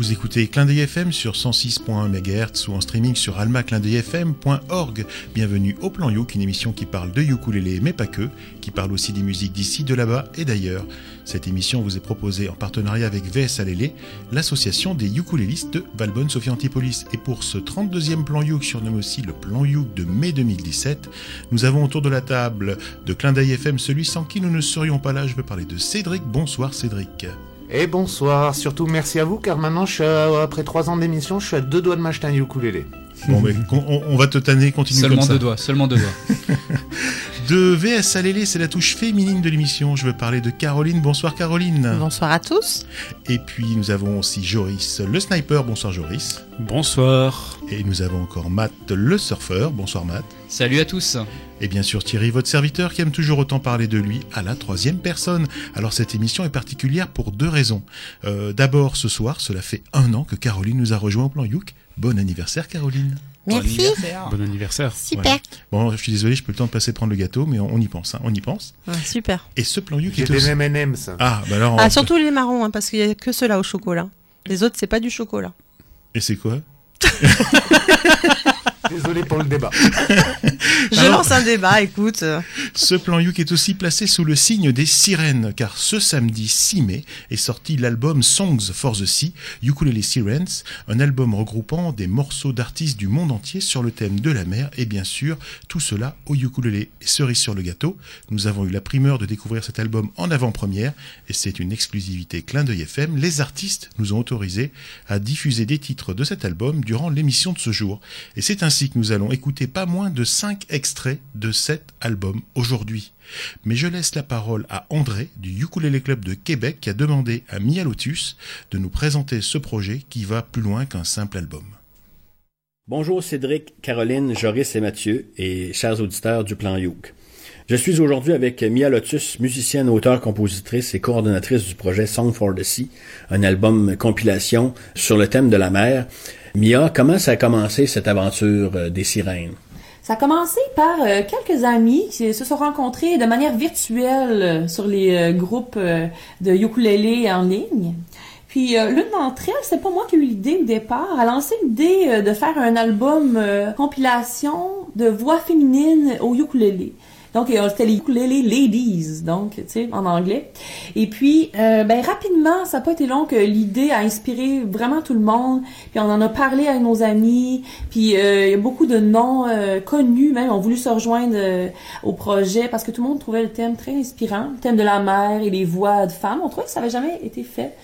Vous écoutez Clin d'œil FM sur 106.1 MHz ou en streaming sur almaclindeuilfm.org. Bienvenue au Plan Youk, une émission qui parle de ukulélé mais pas que, qui parle aussi des musiques d'ici, de là-bas et d'ailleurs. Cette émission vous est proposée en partenariat avec VS Alélé, l'association des ukulélistes de Valbonne Sophie Antipolis. Et pour ce 32e Plan Youk, surnommé aussi le Plan Youk de mai 2017, nous avons autour de la table de Clin d'œil FM celui sans qui nous ne serions pas là. Je veux parler de Cédric. Bonsoir Cédric. Et bonsoir, surtout merci à vous car maintenant, je suis après trois ans d'émission, je suis à deux doigts de m'acheter un ukulélé. Bon, mais on, va te tanner, continue seulement comme ça. deux doigts, seulement deux doigts. de VS Alélé, c'est la touche féminine de l'émission. Je veux parler de Caroline. Bonsoir Caroline. Bonsoir à tous. Et puis nous avons aussi Joris, le sniper. Bonsoir Joris. Bonsoir. Et nous avons encore Matt, le surfeur. Bonsoir Matt. Salut à tous. Et bien sûr Thierry, votre serviteur qui aime toujours autant parler de lui à la troisième personne. Alors cette émission est particulière pour deux raisons. Euh, d'abord, ce soir, cela fait un an que Caroline nous a rejoint au plan Youk. Bon anniversaire Caroline. Merci. Bon anniversaire. Super. Bon, je suis désolé, je peux le temps de passer prendre le gâteau, mais on, y pense, hein, on y pense. super. Et ce plan Youk est des M&M's. Ah, bah alors. Ah, surtout les marrons, hein, parce qu'il y a que ceux-là au chocolat. Les autres, c'est pas du chocolat. Et c'est quoi? Désolé pour le débat. Je lance un débat, écoute. Ce plan Youk est aussi placé sous le signe des sirènes, car ce samedi 6 mai est sorti l'album Songs for the Sea, Ukulele Sirens, un album regroupant des morceaux d'artistes du monde entier sur le thème de la mer, et bien sûr, tout cela au ukulélé. Cerise sur le gâteau, nous avons eu la primeur de découvrir cet album en avant-première, et c'est une exclusivité clin d'œil FM. Les artistes nous ont autorisé à diffuser des titres de cet album durant l'émission de ce jour. Et c'est ainsi nous allons écouter pas moins de 5 extraits de cet album aujourd'hui. Mais je laisse la parole à André du Ukulele Club de Québec qui a demandé à Mia Lotus de nous présenter ce projet qui va plus loin qu'un simple album. Bonjour Cédric, Caroline, Joris et Mathieu et chers auditeurs du Plan Youk. Je suis aujourd'hui avec Mia Lotus, musicienne, auteure, compositrice et coordonnatrice du projet Song for the Sea, un album compilation sur le thème de la mer. Mia, comment ça a commencé cette aventure euh, des sirènes? Ça a commencé par euh, quelques amis qui se sont rencontrés de manière virtuelle euh, sur les groupes de ukulélé en ligne. Puis l'une d'entre elles, c'est pas moi qui ai eu l'idée au départ, a lancé l'idée de faire un album compilation de voix féminines au ukulélé. Donc, c'était les ukulele ladies, donc, tu sais, en anglais. Et puis, euh, ben, rapidement, ça n'a pas été long que l'idée a inspiré vraiment tout le monde. Puis, on en a parlé avec nos amis. Puis, euh, il y a beaucoup de noms euh, connus, même, ont voulu se rejoindre au projet parce que tout le monde trouvait le thème très inspirant. Le thème de la mer et les voix de femmes. On trouvait que ça n'avait jamais été fait.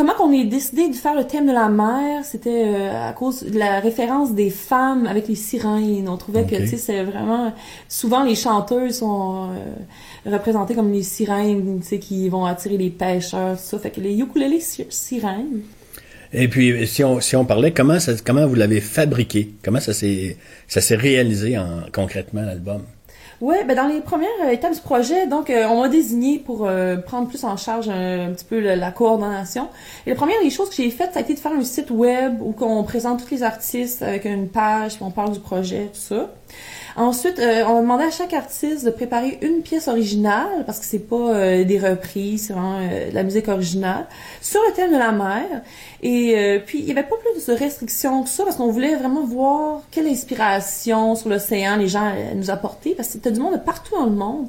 Comment qu'on ait décidé de faire le thème de la mer? C'était euh, à cause de la référence des femmes avec les sirènes. On trouvait que, tu sais, c'est vraiment... Souvent, les chanteuses sont euh, représentées comme les sirènes, tu sais, qui vont attirer les pêcheurs, tout ça. Fait que les ukulélés sirènes... Et puis, si on, si on parlait, comment, ça, comment vous l'avez fabriqué? Comment ça s'est, ça s'est réalisé en, concrètement, l'album? Oui, ben dans les premières euh, étapes du projet, donc euh, on m'a désigné pour euh, prendre plus en charge un, petit peu la coordination. Et la première des choses que j'ai faites, ça a été de faire un site web où on présente tous les artistes avec une page, puis on parle du projet, tout ça. Ensuite, euh, on a demandé à chaque artiste de préparer une pièce originale, parce que c'est pas euh, des reprises, c'est vraiment euh, de la musique originale, sur le thème de la mer. Et puis, il y avait pas plus de restrictions que ça, parce qu'on voulait vraiment voir quelle inspiration sur l'océan les gens nous apportaient, parce que c'était du monde de partout dans le monde.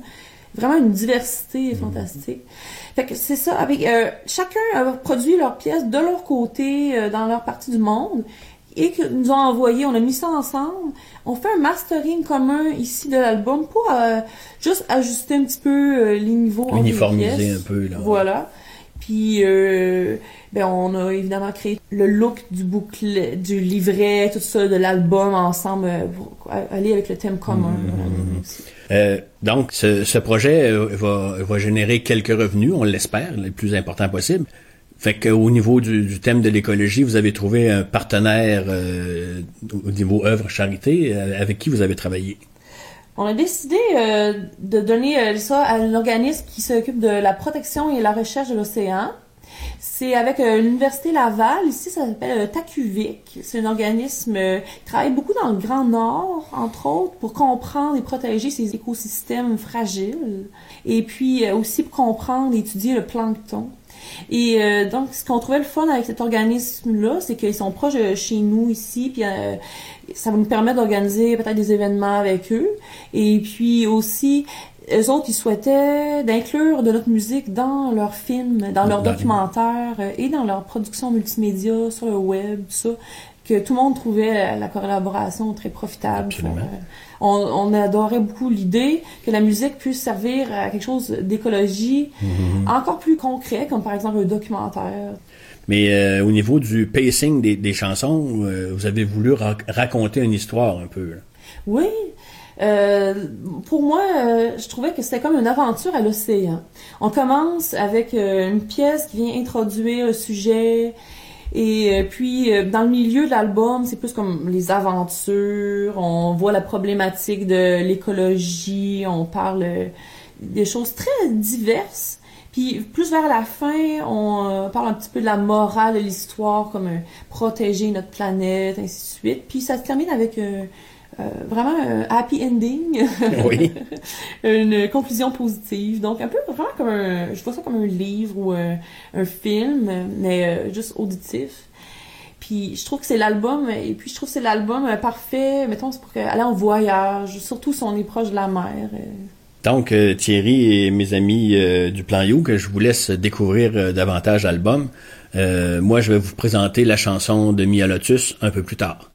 Vraiment une diversité fantastique. Fait que c'est ça, avec chacun a produit leur pièce de leur côté dans leur partie du monde et que nous ont envoyé, on a mis ça ensemble. On fait un mastering commun ici de l'album pour euh, juste ajuster un petit peu euh, les niveaux. Uniformiser un peu, là. Voilà. Puis, euh, ben, on a évidemment créé le look du bouclet, du livret, tout ça, de l'album ensemble, pour aller avec le thème commun. Mmh. donc, ce, ce projet va, va générer quelques revenus, on l'espère, le plus important possible. Fait qu'au niveau du, thème de l'écologie, vous avez trouvé un partenaire euh, au niveau œuvre charité euh, avec qui vous avez travaillé? On a décidé euh, de donner ça à un organisme qui s'occupe de la protection et la recherche de l'océan. C'est avec l'Université Laval. Ici, ça s'appelle TACUVIC. C'est un organisme qui travaille beaucoup dans le Grand Nord, entre autres, pour comprendre et protéger ces écosystèmes fragiles. Et puis aussi pour comprendre et étudier le plancton. Et euh, donc, ce qu'on trouvait le fun avec cet organisme-là, c'est qu'ils sont proches de chez nous ici, puis euh, ça va nous permettre d'organiser peut-être des événements avec eux. Et puis aussi, eux autres, ils souhaitaient d'inclure de notre musique dans leurs films, dans leurs documentaires euh, et dans leurs productions multimédia sur le web, tout ça, que tout le monde trouvait la, la collaboration très profitable. Absolument. pour, euh, on, on adorait beaucoup l'idée que la musique puisse servir à quelque chose d'écologie Mhm. encore plus concret, comme par exemple un documentaire. Mais euh, au niveau du pacing des, des chansons, euh, vous avez voulu ra- raconter une histoire un peu. là. Oui. Euh, pour moi, euh, je trouvais que c'était comme une aventure à l'océan. On commence avec euh, une pièce qui vient introduire le sujet. Et euh, puis, euh, dans le milieu de l'album, c'est plus comme les aventures. On voit la problématique de l'écologie. On parle euh, des choses très diverses. Puis, plus vers la fin, on parle un petit peu de la morale de l'histoire, comme protéger notre planète, ainsi de suite. Puis, ça se termine avec euh, vraiment un happy ending. Oui. une conclusion positive. Donc, un peu vraiment comme un, je vois ça comme un livre ou un, un film, mais euh, juste auditif. Puis, je trouve que c'est l'album, et puis je trouve que c'est l'album euh, parfait, mettons, c'est pour aller en voyage, surtout si on est proche de la mer. euh. Donc, euh, Thierry et mes amis euh, du Plan You, que je vous laisse découvrir euh, davantage l'album, euh, moi, je vais vous présenter la chanson de Mia Lotus un peu plus tard.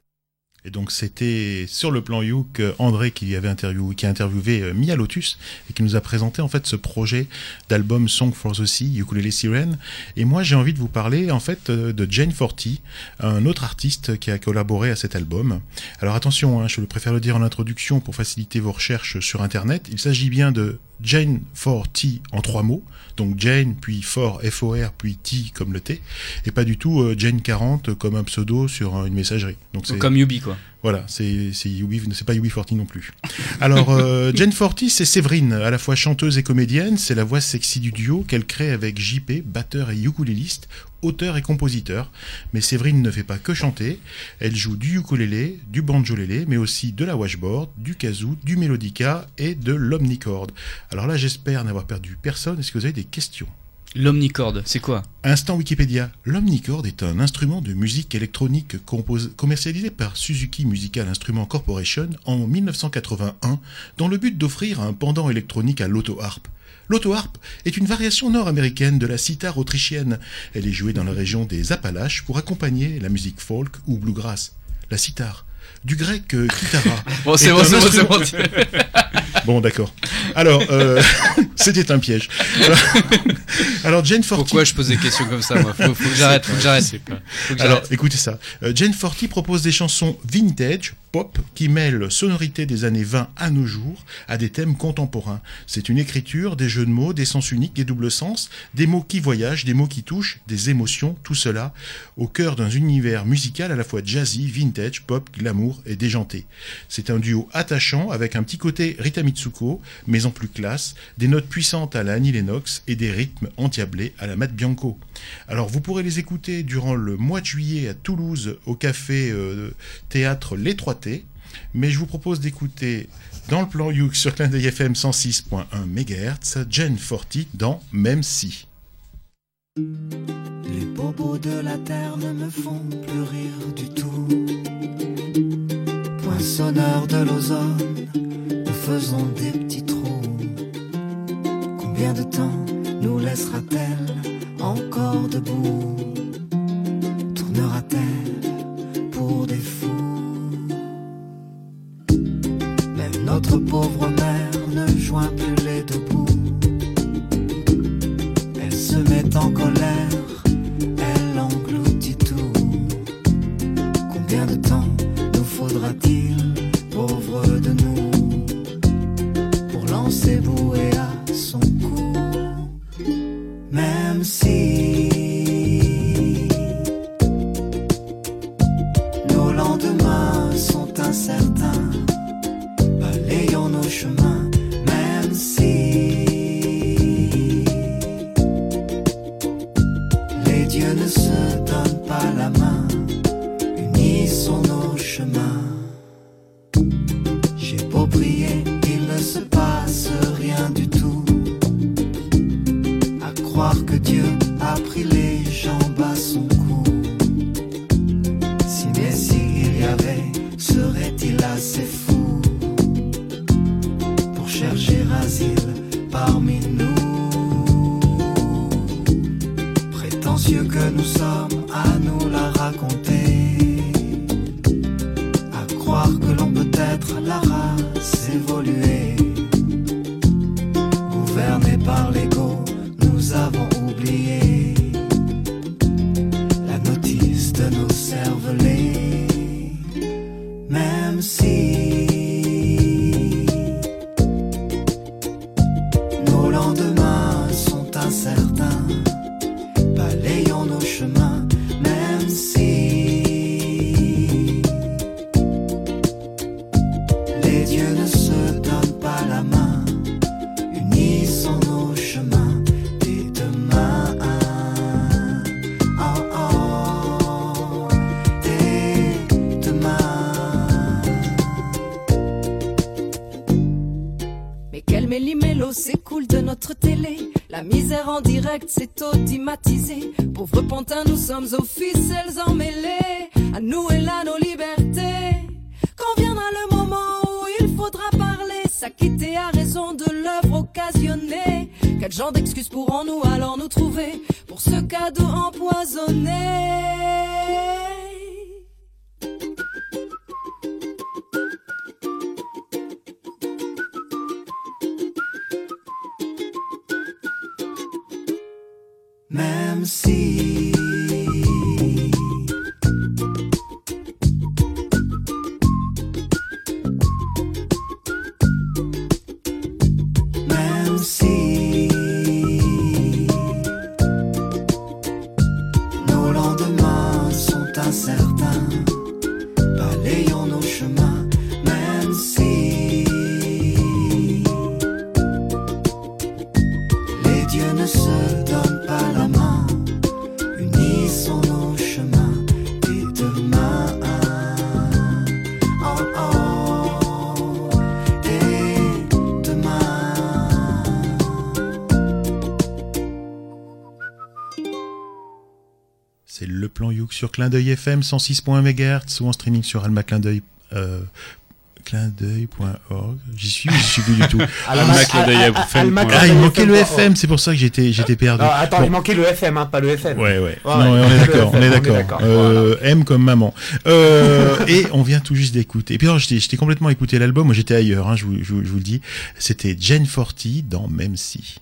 Et donc c'était sur le plan Youk André qui avait interviewé, qui a interviewé euh, Mia Lotus et qui nous a présenté en fait ce projet d'album Song for the Sea, Ukulele Siren. Et moi j'ai envie de vous parler en fait euh, de Jane Forty, un autre artiste qui a collaboré à cet album. Alors attention, hein, je préfère le dire en introduction pour faciliter vos recherches sur internet. Il s'agit bien de Jane Forty en trois mots, donc Jane puis For F-O-R puis T comme le T, et pas du tout euh, Jane 40 comme un pseudo sur une messagerie. Donc c'est Comme Yubi, quoi. voilà, c'est Yubi, c'est pas Yubi Forti non plus. Alors euh, Jane Forty, c'est Séverine, à la fois chanteuse et comédienne, c'est la voix sexy du duo qu'elle crée avec JP, batteur et ukuléliste, auteur et compositeur. Mais Séverine ne fait pas que chanter, elle joue du ukulélé, du banjolélé, mais aussi de la washboard, du kazoo, du mélodica et de l'omnicorde. Alors là, j'espère n'avoir perdu personne. Est-ce que vous avez des questions? L'omnicorde, c'est quoi? Instant Wikipédia. L'omnicorde est un instrument de musique électronique commercialisé par Suzuki Musical Instrument Corporation en 1981 dans le but d'offrir un pendant électronique à l'auto-harpe. L'auto-harpe est une variation nord-américaine de la sitar autrichienne. Elle est jouée dans la région des Appalaches pour accompagner la musique folk ou bluegrass. La sitar. Du grec euh, kitara. Bon, c'est bon, c'est bon, c'est bon. Bon, d'accord. Alors, euh, c'était un piège. Alors, alors Jane Forty. Pourquoi je pose des questions comme ça, moi faut, faut que j'arrête, faut que j'arrête. Alors, écoutez ça. Euh, Jane Forty propose des chansons vintage, qui mêlent sonorité des années 20 à nos jours à des thèmes contemporains. C'est une écriture, des jeux de mots, des sens uniques, des doubles sens, des mots qui voyagent, des mots qui touchent, des émotions, tout cela au cœur d'un univers musical à la fois jazzy, vintage, pop, glamour et déjanté. C'est un duo attachant avec un petit côté Rita Mitsuko, mais en plus classe, des notes puissantes à la Annie Lennox et des rythmes endiablés à la Matt Bianco. Alors vous pourrez les écouter durant le mois de juillet à Toulouse au café euh, théâtre Les 3T, mais je vous propose d'écouter dans le plan Youk sur Clin d'œil FM 106.1 MHz, Jen Forty dans Même si. Les bobos de la terre ne me font plus rire du tout. Poinçonneur de l'ozone, nous faisons des petits trous. Combien de temps nous laissera-t-elle encore debout. Tournera-t-elle pour des fous? Même notre pauvre mère ne joint plus les deux bouts. Elle se met en colère, La misère en direct s'est automatisée Pauvres pantins, nous sommes aux ficelles emmêlées. À nous et là nos libertés. Quand viendra le moment où il faudra parler S'acquitter à raison de l'œuvre occasionnée. Quel genre d'excuses pourrons-nous alors nous trouver Pour ce cadeau empoisonné? Même sur Clin d'œil FM 106.1 MHz ou en streaming sur Alma Clin d'œil. Euh, clindeuil.org. J'y suis ou j'y suis plus du tout. Ah, il manquait le FM. C'est pour ça que j'étais j'étais perdu. Non, attends, Bon. il manquait le FM, hein, pas le FM. Ouais, ouais. Ouais, non, ouais, on est d'accord, on est on est d'accord. Euh, M comme maman. Euh, et on vient tout juste d'écouter. Et puis alors, j'étais j'étais complètement écouté l'album. Moi, j'étais ailleurs. Hein, je, vous, je, vous, je vous le dis. C'était Jane Forty dans Même si.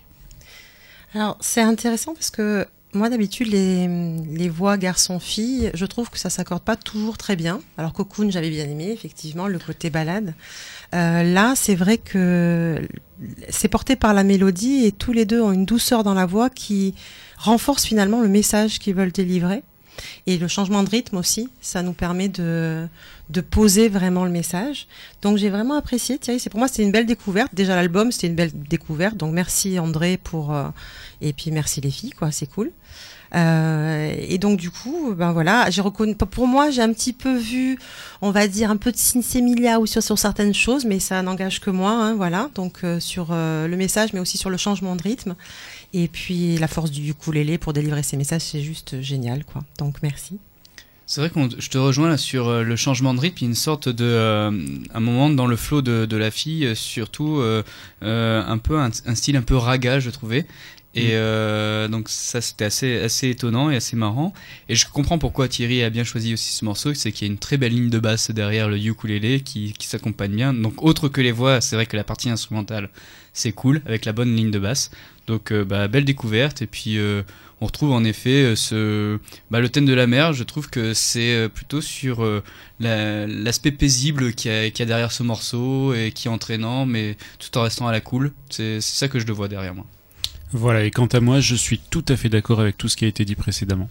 Alors, c'est intéressant parce que moi, d'habitude, les, les voix garçon-fille, je trouve que ça s'accorde pas toujours très bien. Alors, Cocoon, j'avais bien aimé, effectivement, le côté balade. Euh, là, c'est vrai que c'est porté par la mélodie et tous les deux ont une douceur dans la voix qui renforce finalement le message qu'ils veulent délivrer. Et le changement de rythme aussi, ça nous permet de, de poser vraiment le message. Donc j'ai vraiment apprécié Thierry. C'est pour moi c'était une belle découverte. Déjà l'album c'était une belle découverte. Donc merci André pour euh, et puis merci les filles quoi, c'est cool. Euh, et donc du coup, ben voilà, j'ai reconnu. Pour moi, j'ai un petit peu vu, on va dire un peu de Sinsemilia ou sur, certaines choses, mais ça n'engage que moi, hein, voilà. Donc euh, sur le message, mais aussi sur le changement de rythme. Et puis la force du ukulélé pour délivrer ces messages, c'est juste génial, quoi. Donc merci. C'est vrai que je te rejoins là sur euh, le changement de rythme, une sorte de euh, un moment dans le flow de, de la fille, euh, surtout euh, euh, un peu un, un style un peu raga, je trouvais. Et euh, donc ça c'était assez assez étonnant et assez marrant. Et je comprends pourquoi Thierry a bien choisi aussi ce morceau, c'est qu'il y a une très belle ligne de basse derrière le ukulélé qui, qui s'accompagne bien. Donc autre que les voix, c'est vrai que la partie instrumentale c'est cool avec la bonne ligne de basse. Donc euh, bah, belle découverte et puis euh, on retrouve en effet euh, ce bah, le thème de la mer. Je trouve que c'est plutôt sur la- l'aspect paisible qu'il y, a- derrière ce morceau et qui est entraînant, mais tout en restant à la cool. C'est ça que je le vois derrière moi. Voilà, et quant à moi, je suis tout à fait d'accord avec tout ce qui a été dit précédemment.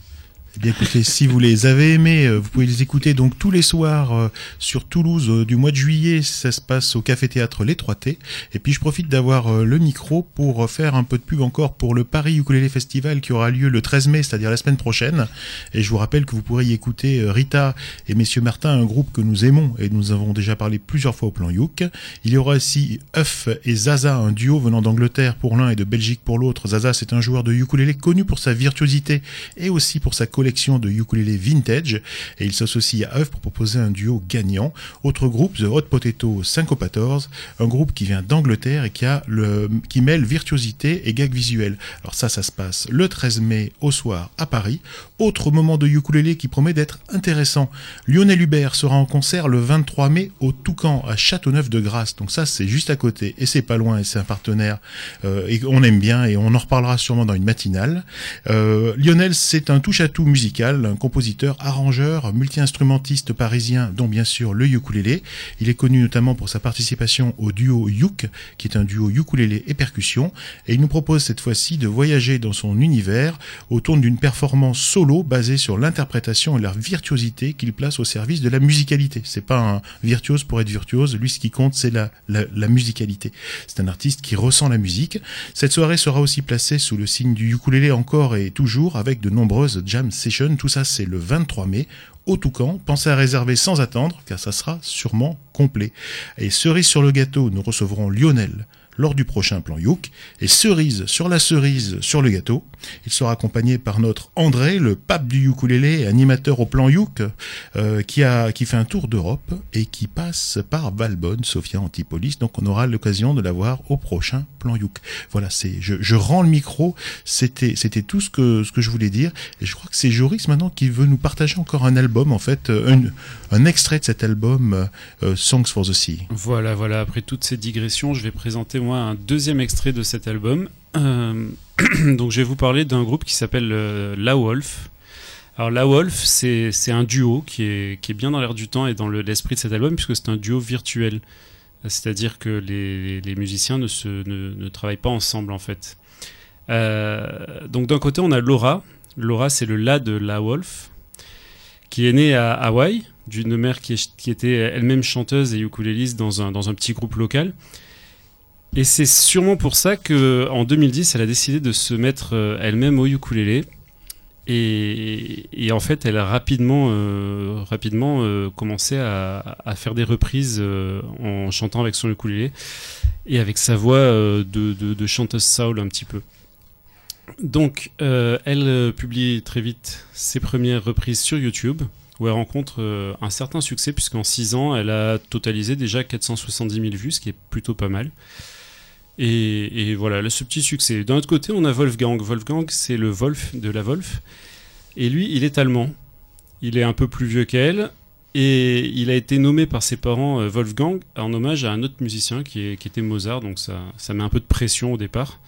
Eh bien écoutez, si vous les avez aimés, euh, vous pouvez les écouter donc tous les soirs euh, sur Toulouse euh, du mois de juillet. Ça se passe au Café Théâtre Les Trois T. Et puis je profite d'avoir le micro pour faire un peu de pub encore pour le Paris Ukulele Festival qui aura lieu le 13 mai, c'est-à-dire la semaine prochaine. Et je vous rappelle que vous pourrez y écouter Rita et Messieurs Martin, un groupe que nous aimons et nous avons déjà parlé plusieurs fois au plan Youk. Il y aura aussi Euf et Zaza, un duo venant d'Angleterre pour l'un et de Belgique pour l'autre. Zaza, c'est un joueur de ukulélé connu pour sa virtuosité et aussi pour sa collection de ukulélé vintage et il s'associe à œuvre pour proposer un duo gagnant. Autre groupe, The Hot Potato Syncopators, un groupe qui vient d'Angleterre et qui, a le, qui mêle virtuosité et gag visuel. Alors ça, ça se passe le 13 mai au soir à Paris. Autre moment de ukulélé qui promet d'être intéressant. Lionel Hubert sera en concert le 23 mai au Toucan à Châteauneuf-de-Grasse. Donc ça, c'est juste à côté et c'est pas loin et c'est un partenaire euh, et on aime bien et on en reparlera sûrement dans une matinale. Euh, Lionel, c'est un touche-à-tout musical, un compositeur, arrangeur, multi-instrumentiste parisien, dont bien sûr le ukulélé. Il est connu notamment pour sa participation au duo Yuk, qui est un duo ukulélé et percussion, et il nous propose cette fois-ci de voyager dans son univers autour d'une performance solo basée sur l'interprétation et la virtuosité qu'il place au service de la musicalité. C'est pas un virtuose pour être virtuose, lui ce qui compte c'est la, la, musicalité. C'est un artiste qui ressent la musique. Cette soirée sera aussi placée sous le signe du ukulélé encore et toujours avec de nombreuses jam sessions. Tout ça c'est le 23 mai au Toucan. Pensez à réserver sans attendre car ça sera sûrement complet. Et cerise sur le gâteau, nous recevrons Lionel lors du prochain plan Youk. Et cerise sur la cerise sur le gâteau, il sera accompagné par notre André, le pape du ukulélé, animateur au plan Youk, euh, qui, a, qui fait un tour d'Europe et qui passe par Valbonne, Sophia Antipolis. Donc on aura l'occasion de la voir au prochain plan Youk. Voilà, c'est, je, je rends le micro. C'était, c'était tout ce que, ce que je voulais dire. Et je crois que c'est Joris maintenant qui veut nous partager encore un album, en fait, un, un extrait de cet album euh, Songs for the Sea. Voilà, voilà. Après toutes ces digressions, je vais présenter moi un deuxième extrait de cet album. Euh, donc je vais vous parler d'un groupe qui s'appelle euh, La Wolf. Alors La Wolf, c'est un duo qui est, qui est bien dans l'air du temps et dans l'esprit de cet album puisque c'est un duo virtuel. C'est-à-dire que les, les, musiciens ne, se, ne, travaillent pas ensemble en fait. Euh, donc d'un côté on a Laura. Laura c'est le La de La Wolf qui est née à Hawaï d'une mère qui était elle-même chanteuse et ukuléliste dans un, dans un petit groupe local. Et c'est sûrement pour ça que en 2010, elle a décidé de se mettre euh, elle-même au ukulélé. Et, et, en fait, elle a rapidement, euh, rapidement euh, commencé à, à, faire des reprises euh, en chantant avec son ukulélé et avec sa voix euh, de, de, de, chanteuse soul un petit peu. Donc, euh, elle publie très vite ses premières reprises sur YouTube, où elle rencontre un certain succès, puisqu'en 6 ans, elle a totalisé déjà 470 000 vues, ce qui est plutôt pas mal. Et, voilà, là, ce petit succès. D'un autre côté, on a Wolfgang. Wolfgang, c'est le Wolf de la Wolf. Et lui, il est allemand. Il est un peu plus vieux qu'elle. Et il a été nommé par ses parents euh, Wolfgang en hommage à un autre musicien qui, était Mozart. Donc ça, ça met un peu de pression au départ.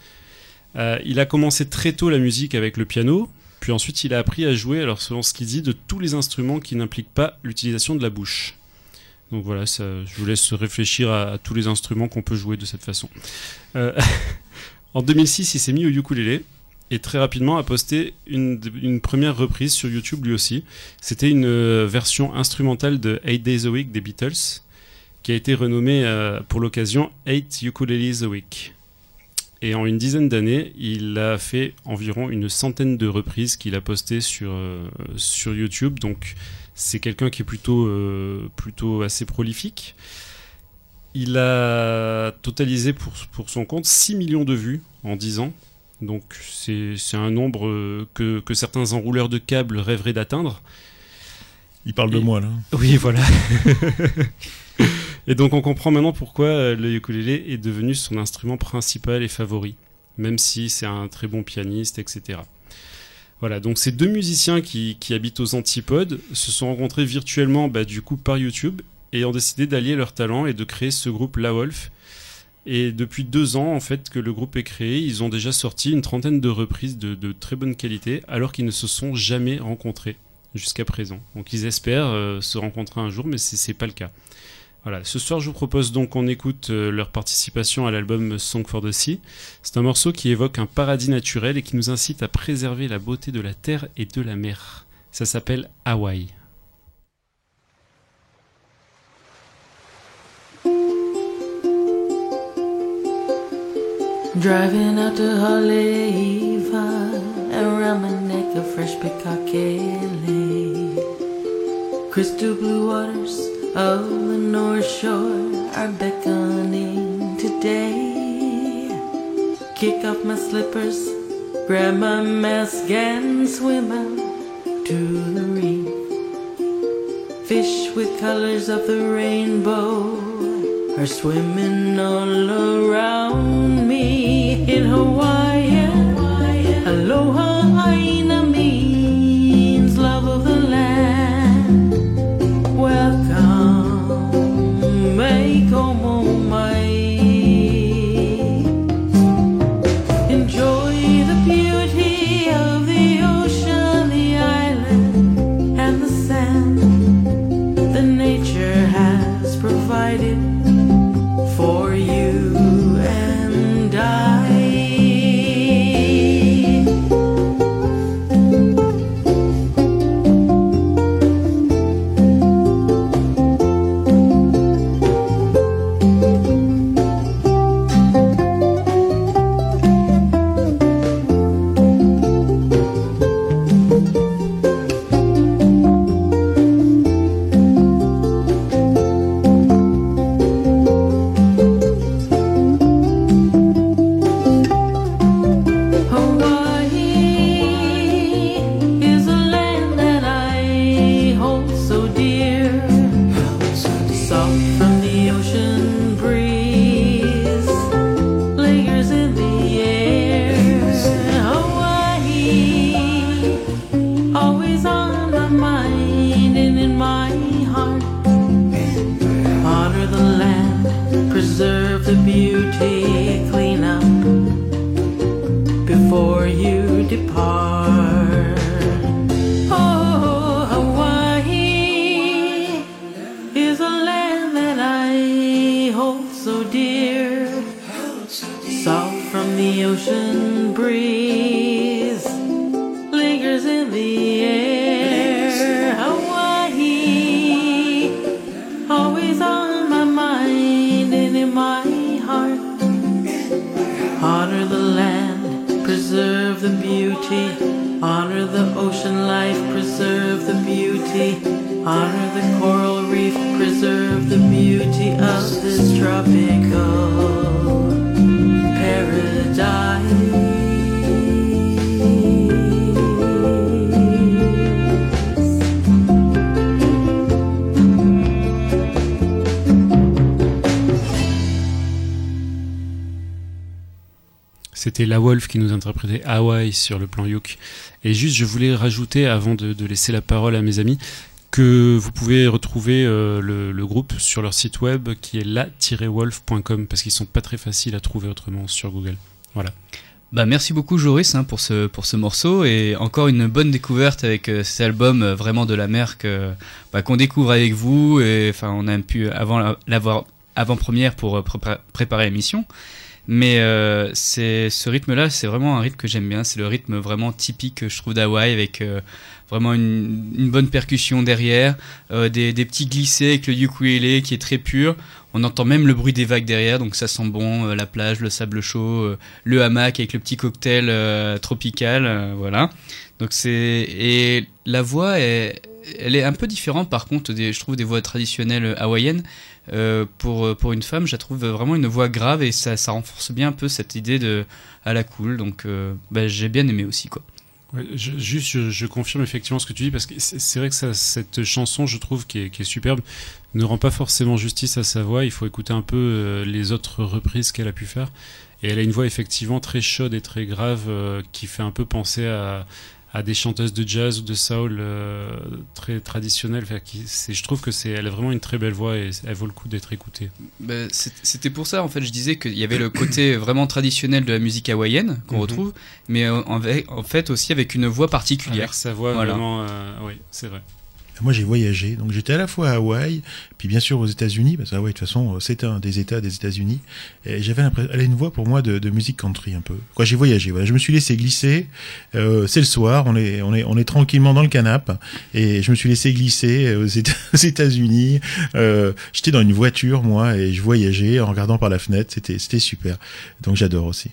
Euh, il a commencé très tôt la musique avec le piano. Puis ensuite, il a appris à jouer, alors selon ce qu'il dit, de tous les instruments qui n'impliquent pas l'utilisation de la bouche. Donc voilà, ça, je vous laisse réfléchir à, tous les instruments qu'on peut jouer de cette façon. Euh, en 2006, il s'est mis au ukulélé et très rapidement a posté une, première reprise sur YouTube lui aussi. C'était une euh, version instrumentale de 8 Days a Week des Beatles qui a été renommée euh, pour l'occasion 8 Ukuleles a Week. Et en une dizaine d'années, il a fait environ une centaine de reprises qu'il a postées sur, sur YouTube. Donc c'est quelqu'un qui est plutôt, euh, plutôt assez prolifique. Il a totalisé pour, pour son compte 6 millions de vues en 10 ans. Donc c'est un nombre que, que, certains enrouleurs de câbles rêveraient d'atteindre. Il parle de moi là. Oui, voilà. et donc on comprend maintenant pourquoi le ukulélé est devenu son instrument principal et favori, même si c'est un très bon pianiste, etc. Voilà, donc ces deux musiciens qui, habitent aux antipodes se sont rencontrés virtuellement bah, du coup par YouTube et ont décidé d'allier leurs talents et de créer ce groupe La Wolf. Et depuis deux ans en fait que le groupe est créé, ils ont déjà sorti une trentaine de reprises de, de très bonne qualité alors qu'ils ne se sont jamais rencontrés jusqu'à présent. Donc ils espèrent euh, se rencontrer un jour mais c'est pas le cas. Voilà, ce soir je vous propose donc qu'on écoute euh, leur participation à l'album Song for the Sea. C'est un morceau qui évoque un paradis naturel et qui nous incite à préserver la beauté de la terre et de la mer. Ça s'appelle Hawaï. Driving out to my neck fresh. Crystal blue waters of the North Shore are beckoning today. Kick off my slippers, grab my mask and swim out to the reef. Fish with colors of the rainbow are swimming all around preserve the beauty. Honor the ocean life, preserve the beauty. Honor the coral reef, preserve the beauty of this tropical paradise. C'était La Wolf qui nous interprétait Hawaii sur le plan Yoke. Et juste, je voulais rajouter, avant de, laisser la parole à mes amis, que vous pouvez retrouver euh, le, groupe sur leur site web qui est la-wolf.com parce qu'ils sont pas très faciles à trouver autrement sur Google. Voilà. Bah merci beaucoup Joris hein, pour ce pour ce morceau et encore une bonne découverte avec euh, cet album euh, vraiment de la mer que bah, qu'on découvre avec vous et enfin on a pu avant la- l'avoir avant première pour prépa- préparer l'émission mais euh, c'est ce rythme là c'est vraiment un rythme que j'aime bien c'est le rythme vraiment typique je trouve d'Hawaï avec euh, vraiment une, bonne percussion derrière euh, des, petits glissés avec le ukulélé qui est très pur on entend même le bruit des vagues derrière donc ça sent bon euh, la plage le sable chaud euh, le hamac avec le petit cocktail euh, tropical, euh, voilà. Donc c'est et la voix est, elle est un peu différente par contre je trouve des voix traditionnelles hawaïennes. Euh, pour pour une femme, je la trouve vraiment une voix grave et ça ça renforce bien un peu cette idée de à la cool. Donc euh, bah, j'ai bien aimé aussi quoi. Juste, je, confirme effectivement ce que tu dis parce que c'est vrai que cette chanson, je trouve, qui est, qui est superbe, ne rend pas forcément justice à sa voix. Il faut écouter un peu euh, les autres reprises qu'elle a pu faire. Et elle a une voix effectivement très chaude et très grave euh, qui fait un peu penser à, à des chanteuses de jazz ou de soul euh, très traditionnelles. Enfin, qui, je trouve que c'est, elle a vraiment une très belle voix et elle vaut le coup d'être écoutée. Bah, C'était pour ça en fait je disais qu'il y avait le côté vraiment traditionnel de la musique hawaïenne qu'on Mhm. retrouve, mais en, en fait aussi avec une voix particulière. Avec sa voix Voilà. vraiment, euh, oui, c'est vrai. Moi, j'ai voyagé, donc j'étais à la fois à Hawaï, puis bien sûr aux États-Unis, parce que Hawaï, de toute façon, c'est un des États des États-Unis. Et j'avais l'impression, elle a une voix pour moi de, musique country un peu. Quoi, j'ai voyagé, voilà, je me suis laissé glisser. Euh, c'est le soir, on est, on est, on est tranquillement dans le canapé, et je me suis laissé glisser aux Éta- aux États-Unis. Euh, j'étais dans une voiture, moi, et je voyageais en regardant par la fenêtre. C'était, c'était super. Donc j'adore aussi.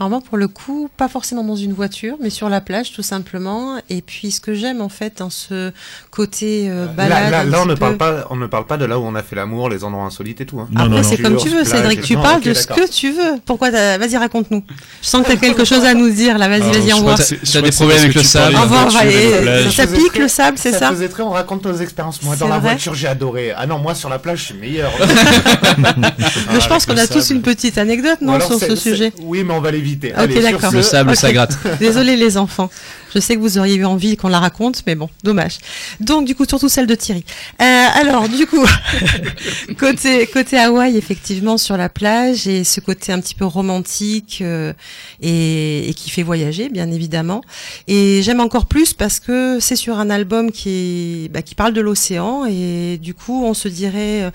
Alors moi, pour le coup, pas forcément dans une voiture, mais sur la plage, tout simplement. Et puis, ce que j'aime en fait dans ce côté euh, balade, Là, là, un là, on ne parle pas, on ne parle pas de là où on a fait l'amour, les endroits insolites et tout. Hein. Non, Après, c'est comme tu veux, Plage, Cédric. Tu non, parles de ce que tu veux. Pourquoi t'as- Vas-y, raconte-nous. Je sens que t'as quelque chose à nous dire là. Vas-y, Alors, vas-y, envoie. je crois des problèmes avec le tu sable. Au revoir, ça pique le sable, c'est ça faisait très, on raconte nos expériences. Moi, dans la voiture, j'ai adoré. Ah non, moi, sur la plage, je suis meilleur. Je pense qu'on a tous une petite anecdote, non, sur ce sujet. Oui, mais on va l'éviter. Ok, Allez, sur d'accord. ce- Le sable, ça Ok. gratte. Désolé les enfants. Je sais que vous auriez eu envie qu'on la raconte, mais bon, dommage. Donc du coup, surtout celle de Thierry. Euh, alors du coup, côté côté Hawaï, effectivement sur la plage et ce côté un petit peu romantique euh, et, et qui fait voyager, bien évidemment. Et j'aime encore plus parce que c'est sur un album qui est bah, qui parle de l'océan et du coup, on se dirait. euh,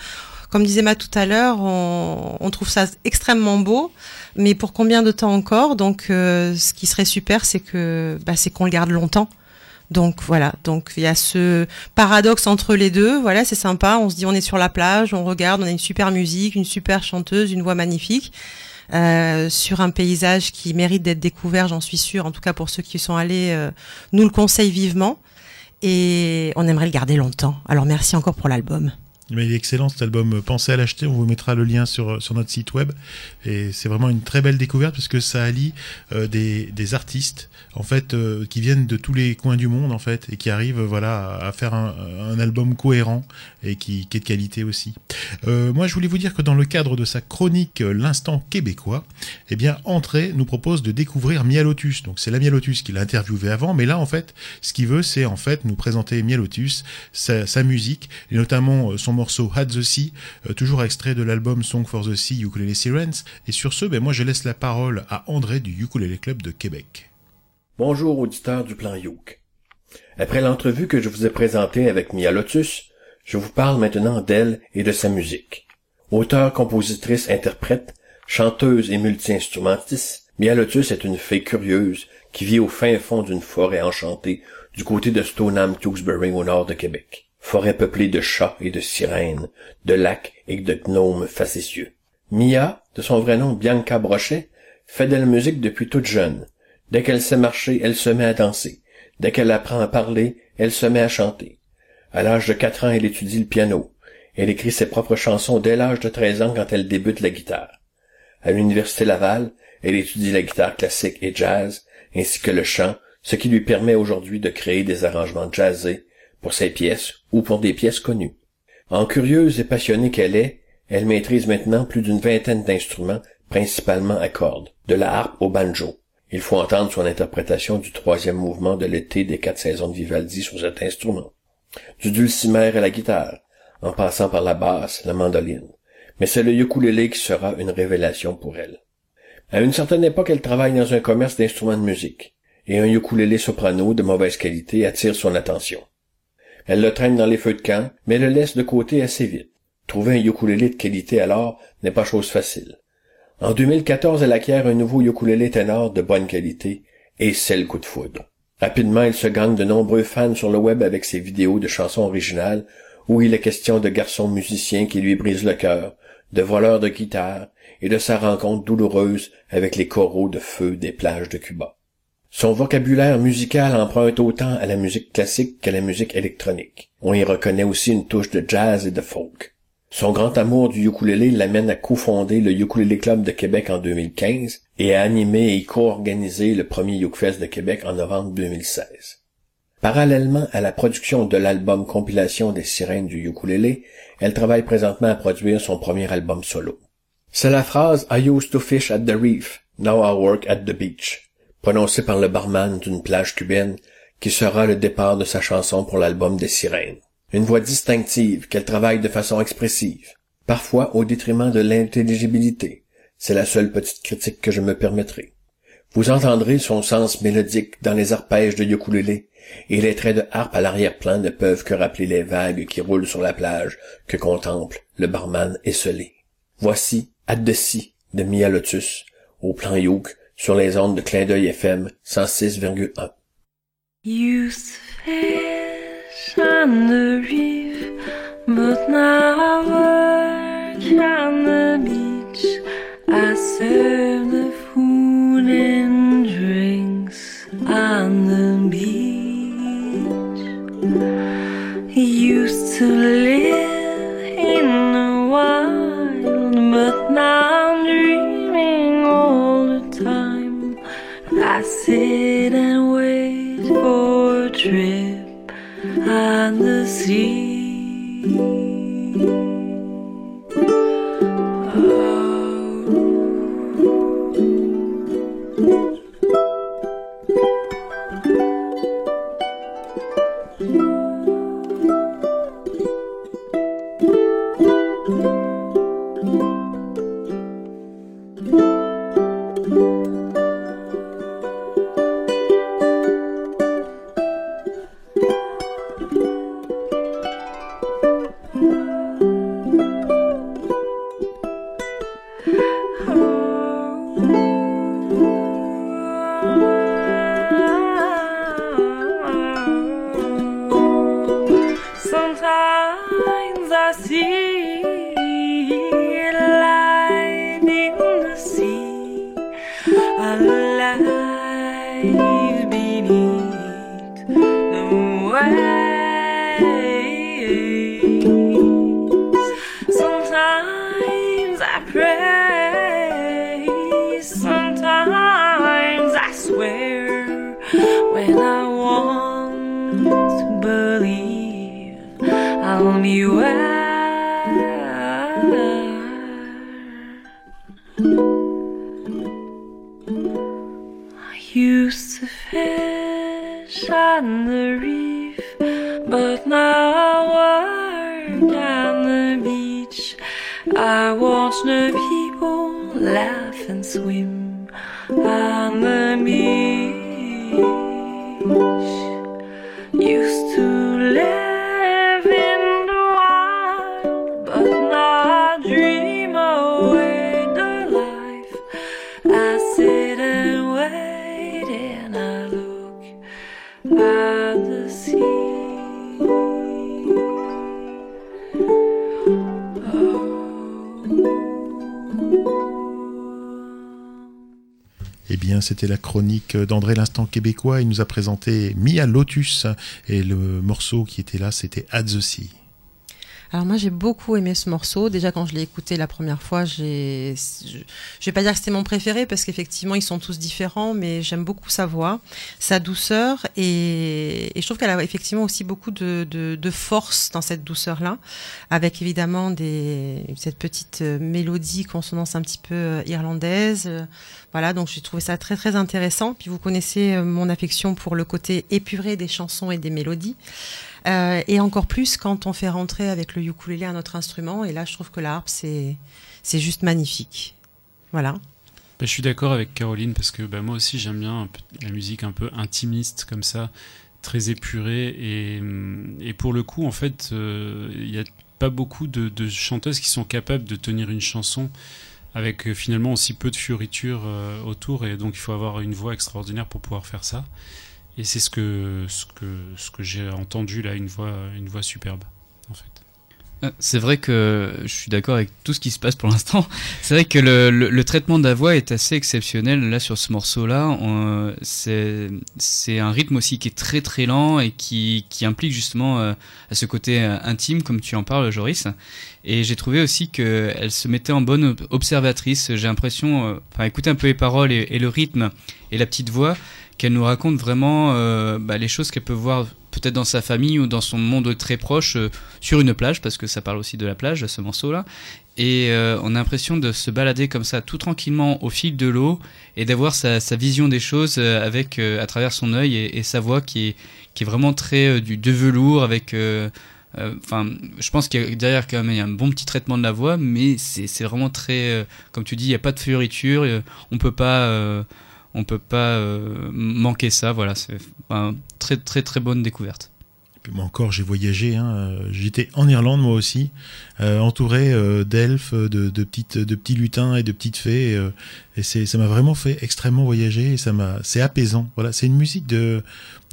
comme disait Matt tout à l'heure, on, on trouve ça extrêmement beau, mais pour combien de temps encore? Donc, euh, ce qui serait super, c'est que bah, c'est qu'on le garde longtemps. Donc voilà, donc il y a ce paradoxe entre les deux. Voilà, c'est sympa. On se dit on est sur la plage, on regarde, on a une super musique, une super chanteuse, une voix magnifique. euh, sur un paysage qui mérite d'être découvert, j'en suis sûre. En tout cas pour ceux qui sont allés, euh, nous le conseillent vivement. Et on aimerait le garder longtemps. Alors merci encore pour l'album. Mais il est excellent cet album. Pensez à l'acheter, on vous mettra le lien sur, notre site web. Et c'est vraiment une très belle découverte parce que ça allie euh, des, artistes en fait euh, qui viennent de tous les coins du monde en fait et qui arrivent voilà à, faire un album cohérent et qui, qui est de qualité aussi. Euh, moi je voulais vous dire que dans le cadre de sa chronique euh, L'instant québécois, eh bien Entrée nous propose de découvrir Mia Lotus. Donc c'est la Mia Lotus qui l'a interviewé avant, mais là en fait ce qu'il veut c'est en fait nous présenter Mia Lotus, sa, sa musique et notamment euh, son morceau Had the Sea, euh, toujours extrait de l'album Song for the Sea Ukulele Sirens. Et sur ce, ben moi je laisse la parole à André du Ukulele Club de Québec. Bonjour auditeurs du plan Youk. Après l'entrevue que je vous ai présentée avec Mia Lotus, je vous parle maintenant d'elle et de sa musique. Auteure, compositrice, interprète, chanteuse et multi-instrumentiste, Mia Lotus est une fée curieuse qui vit au fin fond d'une forêt enchantée du côté de Stoneham Tewksbury au nord de Québec. Forêt peuplée de chats et de sirènes, de lacs et de gnomes facétieux. Mia, de son vrai nom Bianca Brochet, fait de la musique depuis toute jeune. Dès qu'elle sait marcher, elle se met à danser. Dès qu'elle apprend à parler, elle se met à chanter. À l'âge de quatre ans, elle étudie le piano. Elle écrit ses propres chansons dès l'âge de 13 ans quand elle débute la guitare. À l'Université Laval, elle étudie la guitare classique et jazz, ainsi que le chant, ce qui lui permet aujourd'hui de créer des arrangements jazzés pour ses pièces ou pour des pièces connues. En curieuse et passionnée qu'elle est, elle maîtrise maintenant plus d'une vingtaine d'instruments, principalement à cordes, de la harpe au banjo. Il faut entendre son interprétation du troisième mouvement de l'été des quatre saisons de Vivaldi sur cet instrument. Du dulcimer à la guitare, en passant par la basse, la mandoline. Mais c'est le ukulélé qui sera une révélation pour elle. À une certaine époque, elle travaille dans un commerce d'instruments de musique, et un ukulélé soprano de mauvaise qualité attire son attention. Elle le traîne dans les feux de camp, mais le laisse de côté assez vite. Trouver un ukulélé de qualité alors n'est pas chose facile. En 2014, elle acquiert un nouveau ukulélé ténor de bonne qualité, et c'est le coup de foudre. Rapidement, elle se gagne de nombreux fans sur le web avec ses vidéos de chansons originales, où il est question de garçons musiciens qui lui brisent le cœur, de voleurs de guitare, et de sa rencontre douloureuse avec les coraux de feu des plages de Cuba. Son vocabulaire musical emprunte autant à la musique classique qu'à la musique électronique. On y reconnaît aussi une touche de jazz et de folk. Son grand amour du ukulélé l'amène à cofonder le Ukulélé Club de Québec en 2015 et à animer et co-organiser le premier Ukfest de Québec en novembre 2016. Parallèlement à la production de l'album compilation des sirènes du ukulélé, elle travaille présentement à produire son premier album solo. C'est la phrase I used to fish at the reef, now I work at the beach, prononcée par le barman d'une plage cubaine, qui sera le départ de sa chanson pour l'album des sirènes. Une voix distinctive qu'elle travaille de façon expressive, parfois au détriment de l'intelligibilité. C'est la seule petite critique que je me permettrai. Vous entendrez son sens mélodique dans les arpèges de ukulélé, et les traits de harpe à l'arrière-plan ne peuvent que rappeler les vagues qui roulent sur la plage que contemple le barman esselé. Voici Sea de Mia Lotus, au plan Youk, sur les ondes de Clin d'œil FM 106,1. Youth fish on I serve the food and drinks on the beach. Used to live in the wild, but now I'm dreaming all the time. I sit and wait for a trip on the sea. d'André l'Instant québécois. Il nous a présenté Mia Lotus et le morceau qui était là, c'était At. Alors moi j'ai beaucoup aimé ce morceau. Déjà quand je l'ai écouté la première fois, j'ai, je, vais pas dire que c'était mon préféré parce qu'effectivement ils sont tous différents, mais j'aime beaucoup sa voix, sa douceur et, je trouve qu'elle a effectivement aussi beaucoup de, de, de force dans cette douceur là, avec évidemment des cette petite euh, mélodie consonance un petit peu euh, irlandaise. Voilà, donc j'ai trouvé ça très très intéressant. Puis vous connaissez euh, mon affection pour le côté épuré des chansons et des mélodies. Euh, et encore plus quand on fait rentrer avec le ukulélé un autre instrument. Et là, je trouve que la c'est, juste magnifique. Voilà. Bah, je suis d'accord avec Caroline parce que bah, moi aussi j'aime bien la musique un peu intimiste comme ça, très épurée et, pour le coup en fait euh, il n'y a pas beaucoup de, de chanteuses qui sont capables de tenir une chanson avec euh, finalement aussi peu de fioritures euh, autour et donc il faut avoir une voix extraordinaire pour pouvoir faire ça et c'est ce que ce que ce que j'ai entendu là une voix une voix superbe en fait. Euh, C'est vrai que je suis d'accord avec tout ce qui se passe pour l'instant. C'est vrai que le, le- le traitement de la voix est assez exceptionnel là sur ce morceau-là. C'est un rythme aussi qui est très très lent et qui, qui implique justement euh, à ce côté euh, intime comme tu en parles Joris. Et j'ai trouvé aussi qu'elle se mettait en bonne ob- observatrice. J'ai l'impression, enfin écouter un peu les paroles et le rythme et la petite voix, qu'elle nous raconte vraiment euh, bah, les choses qu'elle peut voir peut-être dans sa famille ou dans son monde très proche euh, sur une plage, parce que ça parle aussi de la plage, ce morceau-là. Et euh, on a l'impression de se balader comme ça tout tranquillement au fil de l'eau et d'avoir sa, vision des choses avec à travers son œil et, sa voix qui est, qui est vraiment très du de velours avec enfin je pense qu'il y a derrière quand même y a un bon petit traitement de la voix mais c'est vraiment très comme tu dis il n'y a pas de fioriture euh, on peut pas on peut pas euh, manquer ça voilà c'est une très très très bonne découverte moi encore, j'ai voyagé. Hein. euh, J'étais en Irlande moi aussi, euh, entouré d'elfes, de, petites, de petits lutins et de petites fées. Et c'est, ça m'a vraiment fait extrêmement voyager. Et ça m'a, c'est apaisant. Voilà, c'est une musique de,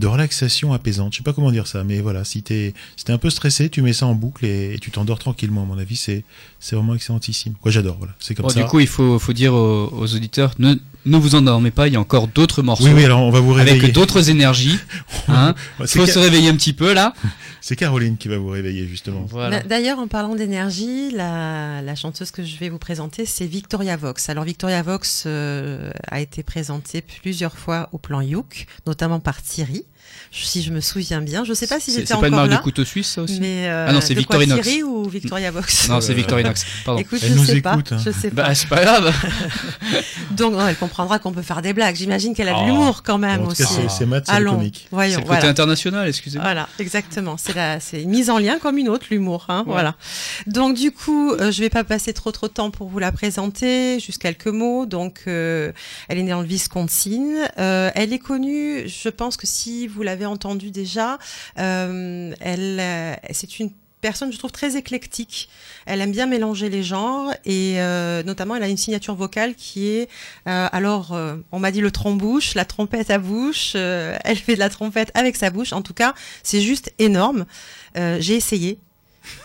de relaxation apaisante. Je sais pas comment dire ça, mais voilà, si t'es, si t'es un peu stressé, tu mets ça en boucle et, et tu t'endors tranquillement. À mon avis, c'est, c'est vraiment excellentissime. Quoi, j'adore. Voilà, c'est comme Bon, ça. du coup il faut faut dire aux, aux auditeurs ne ne vous endormez pas, il y a encore d'autres morceaux. Oui, oui, alors on va vous réveiller. Avec d'autres énergies. Hein. C'est Faut se réveiller un petit peu là. C'est Caroline qui va vous réveiller, justement. Voilà. D'a- D'ailleurs, en parlant d'énergie, la, la chanteuse que je vais vous présenter, c'est Victoria Vox. Alors, Victoria Vox euh, a été présentée plusieurs fois au plan Youk, notamment par Thierry, si je me souviens bien. Je ne sais pas si C'est j'étais c'est encore pas une marque là. de couteau suisse ça aussi Mais euh, Ah non, c'est Victorinox. Thierry ou Victoria Vox Non, c'est Euh, Victorinox. Pardon. Écoute, Elle je nous sais écoute, pas. hein. Je sais pas. Bah, c'est pas grave. Donc, non, elle comprendra qu'on peut faire des blagues. J'imagine qu'elle a de Oh. l'humour quand même en tout cas, aussi. c'est- c'est Matt, c'est comique. C'est voyons. le côté Voilà. international, excusez-moi. Voilà, exactement. C'est la, c'est une mise en lien comme une autre, l'humour. Hein, Voilà. Donc du coup, euh, je vais pas passer trop trop de temps pour vous la présenter. Juste quelques mots. Donc, euh, elle est née dans le Wisconsin. Euh, elle est connue. Je pense que si vous l'avez entendue déjà, euh, elle, euh, c'est une personne, je trouve, très éclectique. Elle aime bien mélanger les genres et euh, notamment, elle a une signature vocale qui est, euh, alors, euh, on m'a dit le trombouche, la trompette à bouche. euh, elle fait de la trompette avec sa bouche. En tout cas, c'est juste énorme. Euh, J'ai essayé.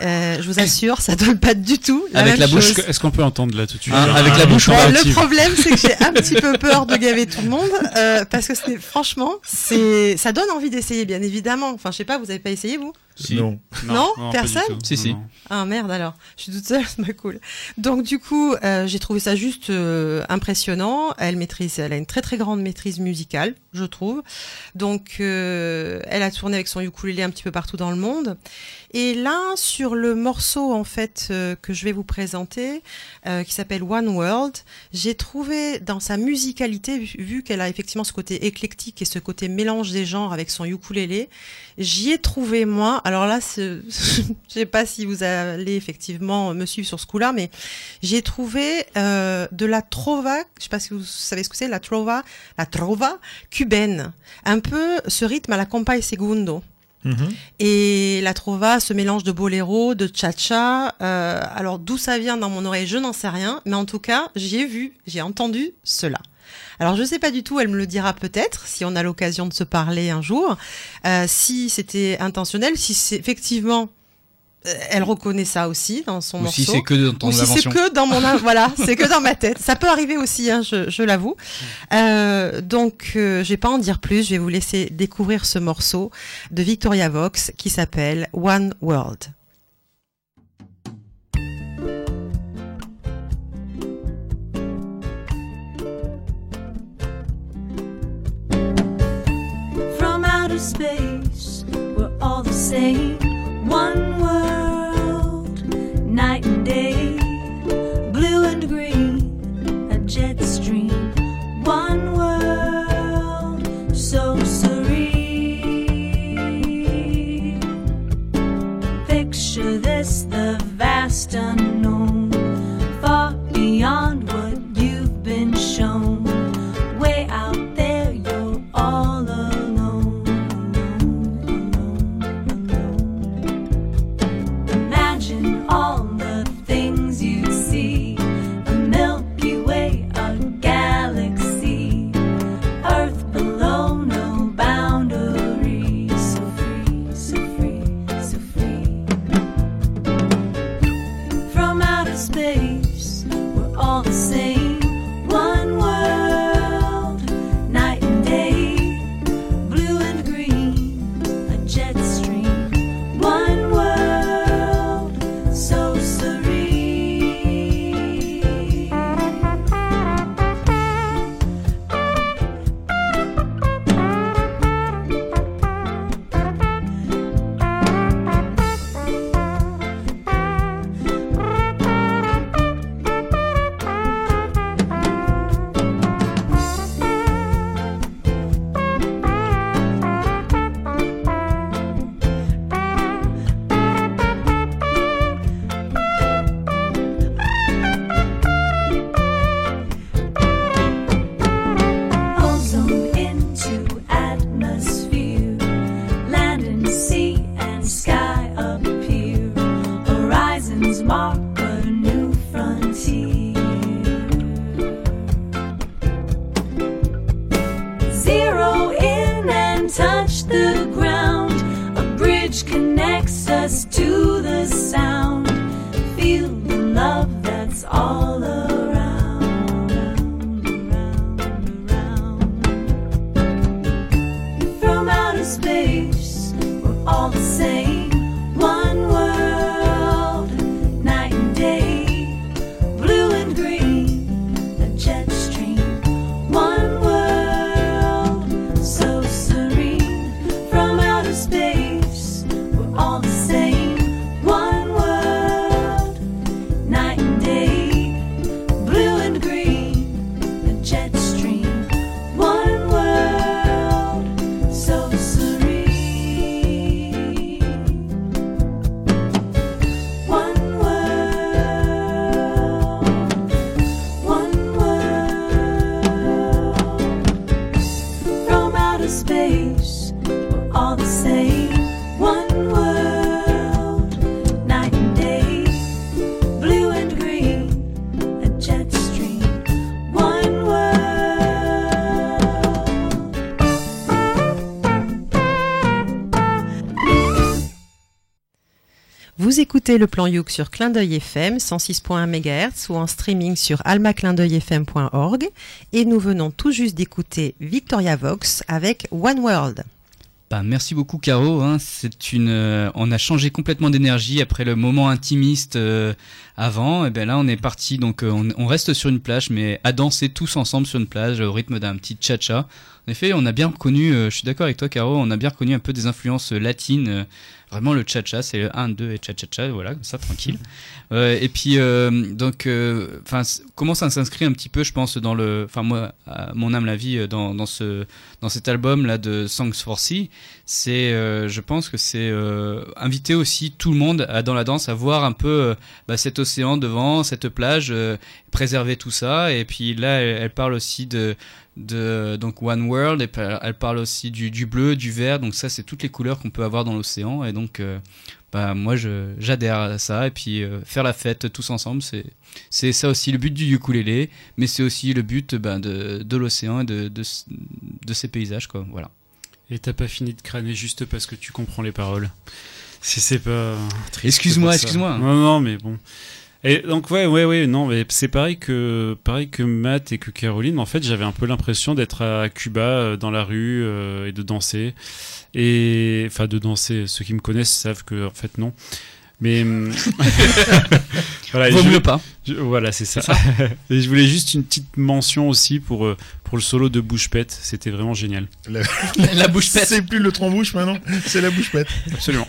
Euh, je vous assure, ça donne pas du tout la Avec même la bouche, chose. Est-ce qu'on peut entendre là tout de suite Genre, avec la bouche, on va- Ouais, le problème, c'est que j'ai un petit peu peur de gaver tout le monde euh, parce que c'est franchement, c'est ça donne envie d'essayer, bien évidemment. Enfin, je sais pas, vous avez pas essayé vous? Si. Non. Non, personne. Si, si. Ah merde alors, je suis toute seule, c'est pas cool. Donc du coup, euh, j'ai trouvé ça juste euh, impressionnant. Elle maîtrise, elle a une très très grande maîtrise musicale, je trouve. Donc euh, elle a tourné avec son ukulélé un petit peu partout dans le monde. Et là, sur le morceau en fait euh, que je vais vous présenter, euh, qui s'appelle One World, j'ai trouvé dans sa musicalité, vu, vu qu'elle a effectivement ce côté éclectique et ce côté mélange des genres avec son ukulélé, j'y ai trouvé moi. Alors là, je sais pas si vous allez effectivement me suivre sur ce coup-là, mais j'ai trouvé euh, de la trova. Je sais pas si vous savez ce que c'est, la trova, la trova cubaine. Un peu ce rythme à la compay segundo. Mhm. Et la trova, ce mélange de boléro, de cha-cha. euh, alors d'où ça vient dans mon oreille, je n'en sais rien, mais en tout cas, j'ai vu, j'ai entendu cela. Alors je sais pas du tout, elle me le dira peut-être si on a l'occasion de se parler un jour, euh, si c'était intentionnel, si c'est effectivement euh, elle reconnaît ça aussi dans son Ou morceau. si c'est que dans ton Ou si c'est que dans mon voilà, c'est que dans ma tête. Ça peut arriver aussi, hein, je, je l'avoue. Euh, donc, euh, je vais pas en dire plus. Je vais vous laisser découvrir ce morceau de Victoria Vox qui s'appelle One World. Space, we're all the same. One world, night and day, blue and green, a jet stream. One world, so serene. Picture this the vast unknown, far beyond Vous écoutez le plan Youk sur Clin d'œil FM 106.1 MHz ou en streaming sur almaclindeuilfm.org et nous venons tout juste d'écouter Victoria Vox avec One World. Bah, merci beaucoup Caro. Hein. C'est une, euh, on a changé complètement d'énergie après le moment intimiste euh, avant. Et ben là, on est parti. Donc, euh, on, reste sur une plage, mais à danser tous ensemble sur une plage au rythme d'un petit cha-cha. En effet, on a bien reconnu. je suis d'accord avec toi, Caro. On a bien reconnu un peu des influences latines. Vraiment, le cha-cha, c'est le 1, 2 et cha-cha-cha. Voilà, comme ça, tranquille. Euh, et puis, euh, donc, euh, enfin, comment ça s'inscrit un petit peu, je pense, dans le, enfin moi, mon âme la vie, euh, dans, dans ce, dans cet album là de Songs for Sea, c'est, euh, je pense que c'est inviter aussi tout le monde à, dans la danse à voir un peu bah, cet océan devant, cette plage, préserver tout ça. Et puis là, elle parle aussi de de donc One World et elle parle aussi du, du bleu, du vert. Donc ça, c'est toutes les couleurs qu'on peut avoir dans l'océan. Et donc, euh, bah moi, j'adhère à ça. Et puis euh, faire la fête tous ensemble, c'est c'est ça aussi le but du ukulélé, mais c'est aussi le but ben, de de l'océan et de, de de ces paysages quoi. Voilà. Et t'as pas fini de crâner juste parce que tu comprends les paroles. Si c'est pas. Excuse-moi, excuse-moi. Non, non, mais bon. Et donc ouais, ouais, ouais, non, mais c'est pareil que pareil que Matt et que Caroline. En fait, j'avais un peu l'impression d'être à Cuba euh, dans la rue euh, et de danser. Et enfin de danser. Ceux qui me connaissent savent que en fait non. Mais hum, voilà, Vaut je- mieux pas. je- voilà, c'est ça. C'est ça. et je voulais juste une petite mention aussi pour euh, pour le solo de Bouche Pète. C'était vraiment génial. La, La bouche pète. C'est plus le tronc-bouche maintenant, c'est la bouche pète. Absolument.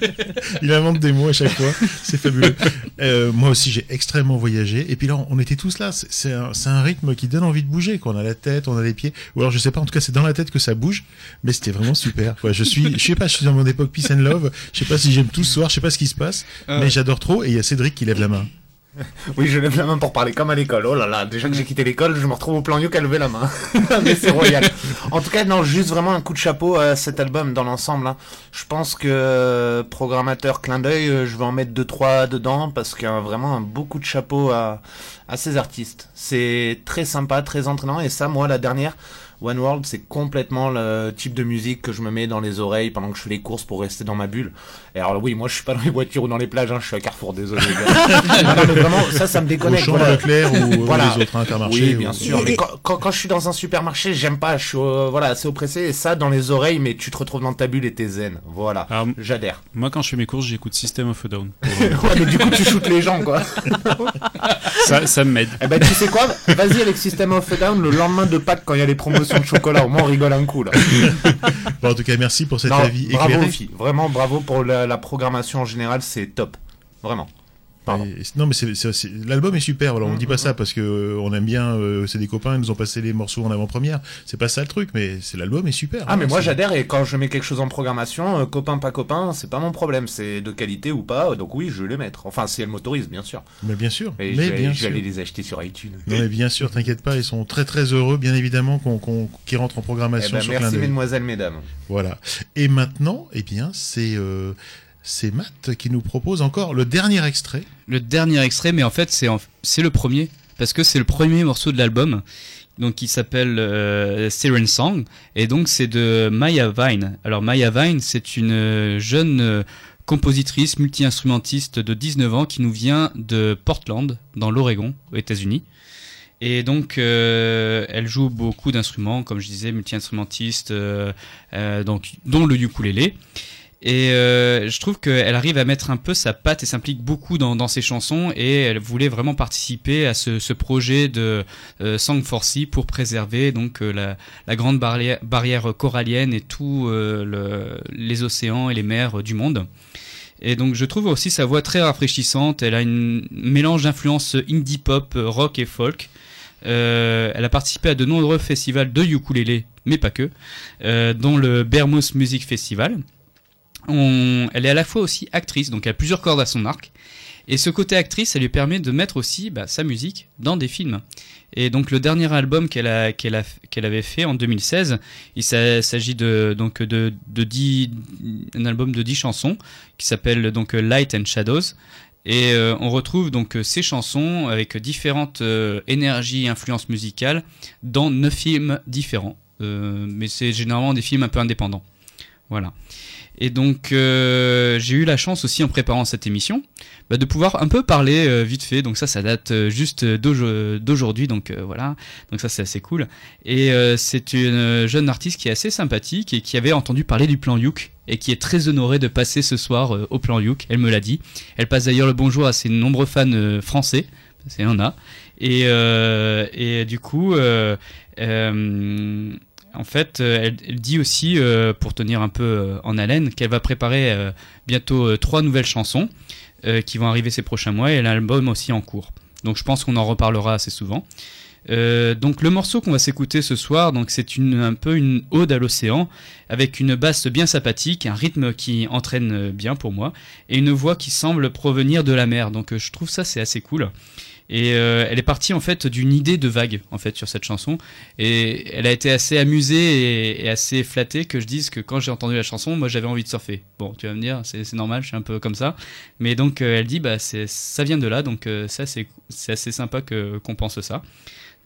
Il invente des mots à chaque fois, c'est fabuleux. Euh, moi aussi, j'ai extrêmement voyagé. Et puis là, on était tous là. C'est- un, rythme qui donne envie de bouger. Quoi. On a la tête, on a les pieds. Ou alors, je sais pas, en tout cas, c'est dans la tête que ça bouge. Mais c'était vraiment super. Je suis, je sais pas, je suis dans mon époque peace and love. Je sais pas si j'aime tout ce soir, je sais pas ce qui se passe. Euh. Mais j'adore trop. Et il y a Cédric qui lève la main. Oui, je lève la main pour parler comme à l'école. Oh là là, déjà que j'ai quitté l'école, je me retrouve au plan Youk à lever la main. Mais c'est royal. En tout cas, non, juste vraiment un coup de chapeau à cet album dans l'ensemble. hein. Je pense que euh, programmateur clin d'œil, euh, je vais en mettre deux trois dedans parce qu'il y a vraiment un beau coup de chapeau à à ces artistes. C'est très sympa, très entraînant et ça, moi, la dernière. One World, c'est complètement le type de musique que je me mets dans les oreilles pendant que je fais les courses pour rester dans ma bulle. Et alors oui, moi je suis pas dans les voitures ou dans les plages, hein, je suis à Carrefour, désolé. non, non, mais vraiment, ça, ça me Au déconnecte. champ voilà. Leclerc ou Voilà. les autres intermarchés. Oui, bien ou- sûr. Mais quand, quand, quand je suis dans un supermarché, j'aime pas. Je suis euh, voilà assez oppressé. Et ça, dans les oreilles, mais tu te retrouves dans ta bulle et t'es zen. Voilà. J'adhère. moi, quand je fais mes courses, j'écoute System of a Down. Pour, euh, ouais, mais du coup, tu shootes les gens, quoi. ça, ça m'aide. Eh ben, tu sais quoi? Vas-y avec System of a Down le lendemain de Pâques quand il y a les promotions de chocolat. Au moins, on rigole un coup là. Bon, en tout cas, merci pour cet Non, avis bravo éclairé. Vraiment bravo pour la, la programmation en général. C'est top. Vraiment. Et- non, mais c'est, c'est- c'est- l'album est super. Alors, on dit pas ça parce que euh, on aime bien. euh, c'est des copains, ils nous ont passé les morceaux en avant-première. C'est pas ça le truc, mais c'est l'album est super. Ah hein, mais moi j'adhère et quand je mets quelque chose en programmation, euh, copain pas copain, c'est pas mon problème, c'est de qualité ou pas, donc oui je vais les mettre. Enfin si elle m'autorise bien sûr. Mais bien sûr. Et mais je, vais, bien je vais aller les acheter sur iTunes. Non, mais bien sûr, t'inquiète pas, ils sont très très heureux, bien évidemment, qu'on, qu'on, qu'ils rentrent en Eh programmation ben, sur merci mesdemoiselles, mesdames. Voilà. Et maintenant, eh bien, c'est euh, c'est Matt qui nous propose encore le dernier extrait. Le dernier extrait, mais en fait c'est c'est le premier parce que c'est le premier morceau de l'album. Donc qui s'appelle euh, Siren Song et donc c'est de Maya Vine. Alors Maya Vine, c'est une euh, jeune euh, compositrice multi-instrumentiste de 19 ans qui nous vient de Portland dans l'Oregon aux États-Unis. Et donc, euh, elle joue beaucoup d'instruments, comme je disais, multi-instrumentiste, donc dont le ukulélé. Et euh, je trouve qu'elle arrive à mettre un peu sa patte et s'implique beaucoup dans, dans ses chansons. Et elle voulait vraiment participer à ce, ce projet de euh, Song for Sea pour préserver donc euh, la, la grande barrière, barrière corallienne et tous euh, le, les océans et les mers euh, du monde. Et donc je trouve aussi sa voix très rafraîchissante. Elle a une mélange d'influences indie pop, rock et folk. Euh, elle a participé à de nombreux festivals de ukulélé, mais pas que, euh, dont le Bermouth Music Festival. Elle est à la fois aussi actrice, donc elle a plusieurs cordes à son arc. Et ce côté actrice, ça lui permet de mettre aussi bah, sa musique dans des films. Et donc le dernier album qu'elle avait fait en 2016, il s'a- s'agit de donc de, de 10, un album de 10 chansons qui s'appelle donc Light and Shadows. Et euh, on retrouve donc ces chansons avec différentes euh, énergies et influences musicales dans neuf films différents. Euh, mais c'est généralement des films un peu indépendants. Voilà. Et donc euh, j'ai eu la chance aussi en préparant cette émission bah, de pouvoir un peu parler euh, vite fait. Donc ça, ça date euh, juste d'aujo- d'aujourd'hui. Donc euh, voilà. Donc ça, c'est assez cool. Et euh, c'est une euh, jeune artiste qui est assez sympathique et qui avait entendu parler du plan Youk et qui est très honorée de passer ce soir au plan Youk. Elle me l'a dit. Elle passe d'ailleurs le bonjour à ses nombreux fans français. Y en a. Et, et du coup, en fait, euh, elle, dit aussi, euh, pour tenir un peu euh, en haleine, qu'elle va préparer bientôt trois nouvelles chansons qui vont arriver ces prochains mois et l'album aussi en cours. Donc je pense qu'on en reparlera assez souvent. Donc le morceau qu'on va s'écouter ce soir, c'est un peu une ode à l'océan avec une basse bien sympathique, un rythme qui entraîne bien pour moi et une voix qui semble provenir de la mer. Donc je trouve ça c'est assez cool. Et euh, elle est partie en fait d'une idée de vague en fait sur cette chanson et elle a été assez amusée et, assez flattée que je dise que quand j'ai entendu la chanson, moi j'avais envie de surfer. Bon, tu vas me dire, c'est normal, je suis un peu comme ça. Mais donc euh, elle dit bah ça vient de là, donc euh, ça c'est assez sympa qu'on pense ça.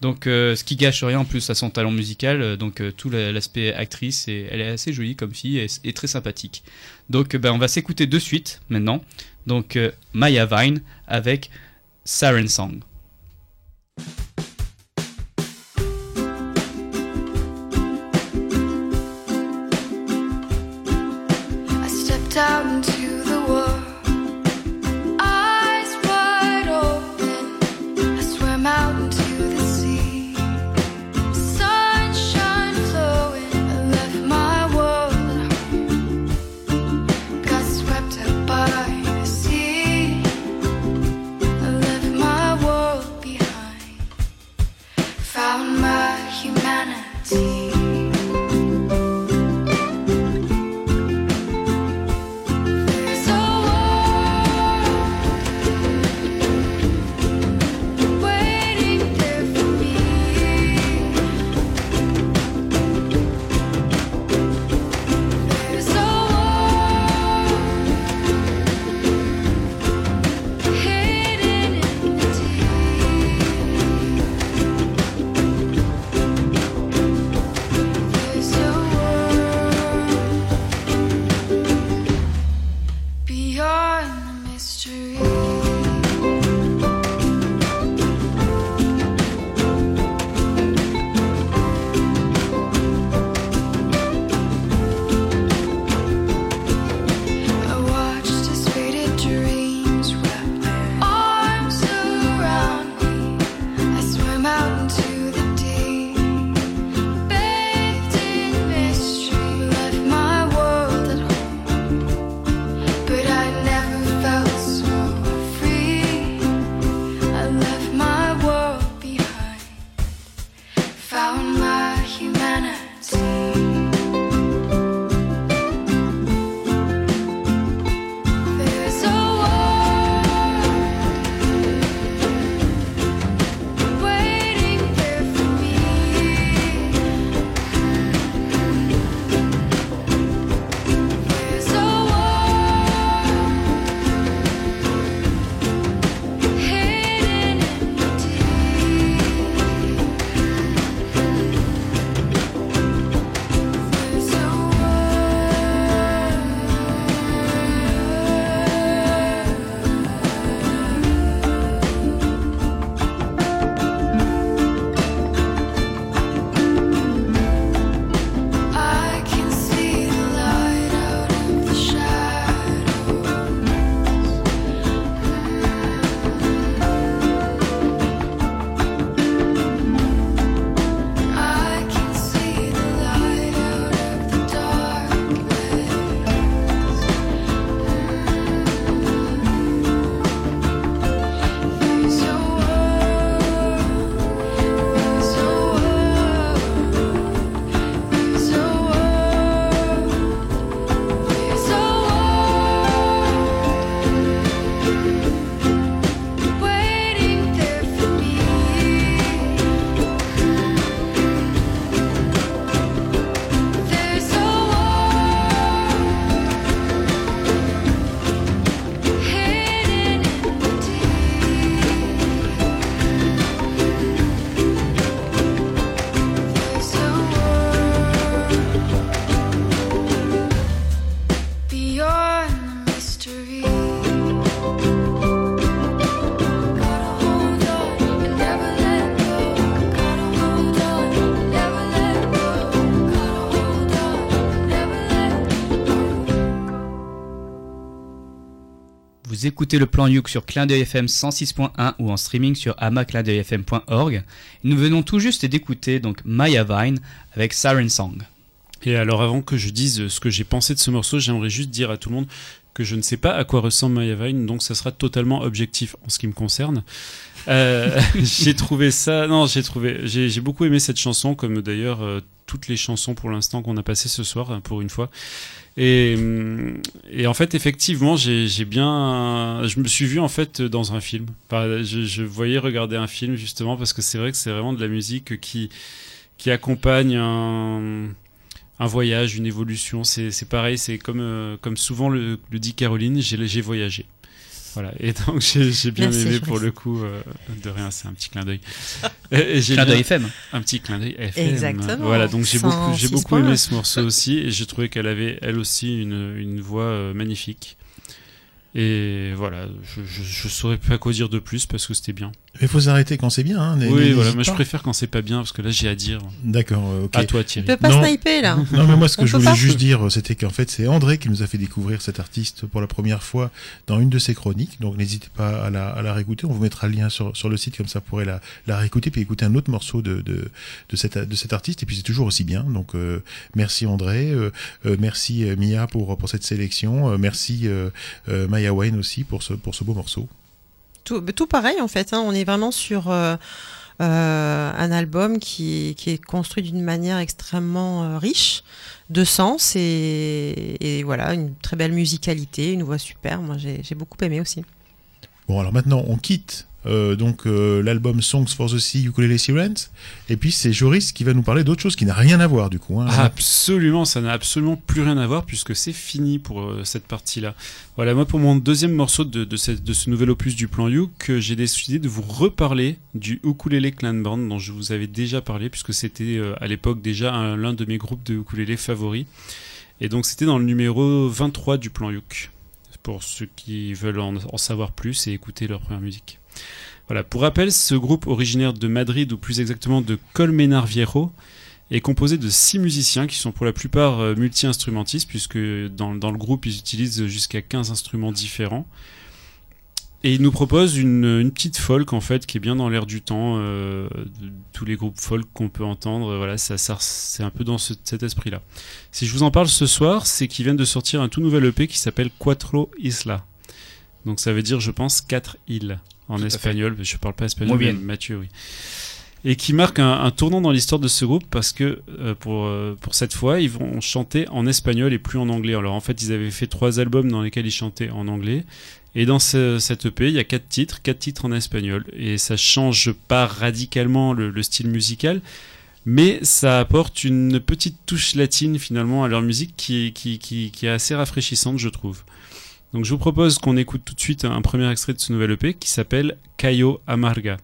Donc ce qui gâche rien en plus à son talent musical, donc tout la- l'aspect actrice elle est assez jolie comme fille et, et très sympathique. Donc ben, on va s'écouter de suite maintenant. Donc Maya Vine avec Siren Song. I stepped out into Vous écoutez le plan Youk sur Clin d'œil FM 106.1 ou en streaming sur amaclindeuilfm.org. Nous venons tout juste d'écouter donc Maya Vine avec Siren Song. Et alors avant que je dise ce que j'ai pensé de ce morceau, j'aimerais juste dire à tout le monde que je ne sais pas à quoi ressemble Maya Vine, donc ça sera totalement objectif en ce qui me concerne. Euh, j'ai trouvé ça, non, j'ai trouvé, j'ai beaucoup aimé cette chanson, comme d'ailleurs euh, toutes les chansons pour l'instant qu'on a passées ce soir, pour une fois. Et, hum, et en fait, effectivement, j'ai bien, je me suis vu en fait dans un film. Enfin, je, je voyais regarder un film justement parce que c'est vrai que c'est vraiment de la musique qui qui accompagne un un voyage, une évolution. C'est c'est pareil, c'est comme, euh, comme souvent le, le dit Caroline, j'ai j'ai voyagé. Voilà, et donc j'ai j'ai bien Merci, aimé pour le coup, euh, de rien, c'est un petit clin d'œil. Clin bien- d'œil FM. Un petit clin d'œil FM. Exactement. Voilà, donc j'ai beaucoup, j'ai 106 beaucoup aimé ce morceau aussi, et j'ai trouvé qu'elle avait elle aussi une, une voix euh, magnifique. Et voilà, je, je, je saurais pas quoi dire de plus parce que c'était bien. Mais faut s'arrêter quand c'est bien. Hein, Oui, voilà, moi je préfère quand c'est pas bien parce que là j'ai à dire. D'accord, euh, ok. À toi Thierry. Il peut pas Non. sniper, là. Non, mais moi, ce que On je voulais pas. juste dire, c'était qu'en fait, c'est André qui nous a fait découvrir cet artiste pour la première fois dans une de ses chroniques. Donc, n'hésitez pas à la, à la réécouter. On vous mettra le lien sur, sur le site, comme ça, vous pourrez la, la réécouter puis écouter un autre morceau de, de, de, cet, de cet artiste. Et puis, c'est toujours aussi bien. Donc, euh, merci André. euh, euh, merci euh, Mia pour, pour cette sélection. euh, merci Maya Wayne aussi pour ce, pour ce beau morceau. Tout, bah, tout pareil en fait. hein. On est vraiment sur euh, euh, un album qui, qui est construit d'une manière extrêmement euh, riche de sens et, voilà une très belle musicalité, une voix super. Moi j'ai beaucoup aimé aussi. Bon, alors maintenant, on quitte euh, donc euh, l'album Songs for the Sea, Ukulele Sirens. Et puis, c'est Joris qui va nous parler d'autre chose qui n'a rien à voir, du coup. Hein. Absolument, ça n'a absolument plus rien à voir puisque c'est fini pour euh, cette partie-là. Voilà, moi pour mon deuxième morceau de, ce nouvel opus du plan You, j'ai décidé de vous reparler du Ukulele Clan Band dont je vous avais déjà parlé puisque c'était à l'époque déjà un- l'un de mes groupes de ukulélé favoris. Et donc c'était dans le numéro 23 du plan Youk, pour ceux qui veulent en, en savoir plus et écouter leur première musique. Voilà, pour rappel, ce groupe originaire de Madrid, ou plus exactement de Colmenar Viejo, est composé de six musiciens qui sont pour la plupart euh, multi-instrumentistes, puisque dans, le groupe ils utilisent jusqu'à 15 instruments différents. Et ils nous proposent une, petite folk en fait qui est bien dans l'air du temps, euh, tous les groupes folk qu'on peut entendre. Voilà, c'est un peu dans ce- cet esprit-là. Si je vous en parle ce soir, c'est qu'ils viennent de sortir un tout nouvel EP qui s'appelle Cuatro Isla. Donc ça veut dire, je pense, quatre îles en Tout espagnol. Je parle pas espagnol, mais. Mathieu, oui et qui marque un, un tournant dans l'histoire de ce groupe parce que euh, pour, euh, pour cette fois, ils vont chanter en espagnol et plus en anglais. Alors en fait, ils avaient fait trois albums dans lesquels ils chantaient en anglais. Et dans ce, cette EP, il y a quatre titres, quatre titres en espagnol. Et ça change pas radicalement le, le style musical, mais ça apporte une petite touche latine finalement à leur musique qui, qui, qui, qui est assez rafraîchissante, je trouve. Donc je vous propose qu'on écoute tout de suite un premier extrait de ce nouvel EP qui s'appelle Cayo Amarga.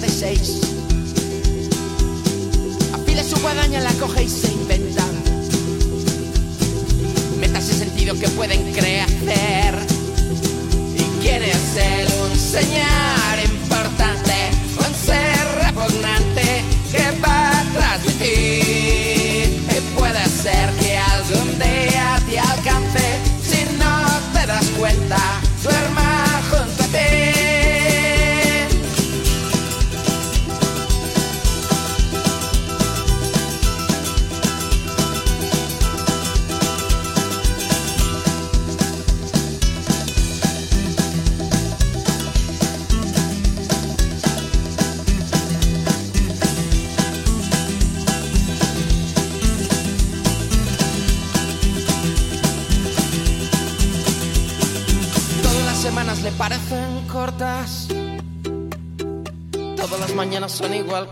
De seis. Afila su guadaña, la coge y se inventa. Metas ese sentido que pueden crecer. ¿Y quién es? Un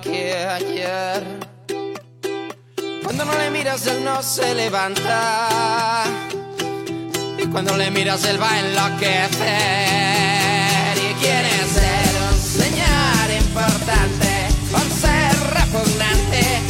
que ayer. Cuando no le miras, él no se levanta. Y cuando le miras, él va a enloquecer. Y quiere ser un señor importante, un ser repugnante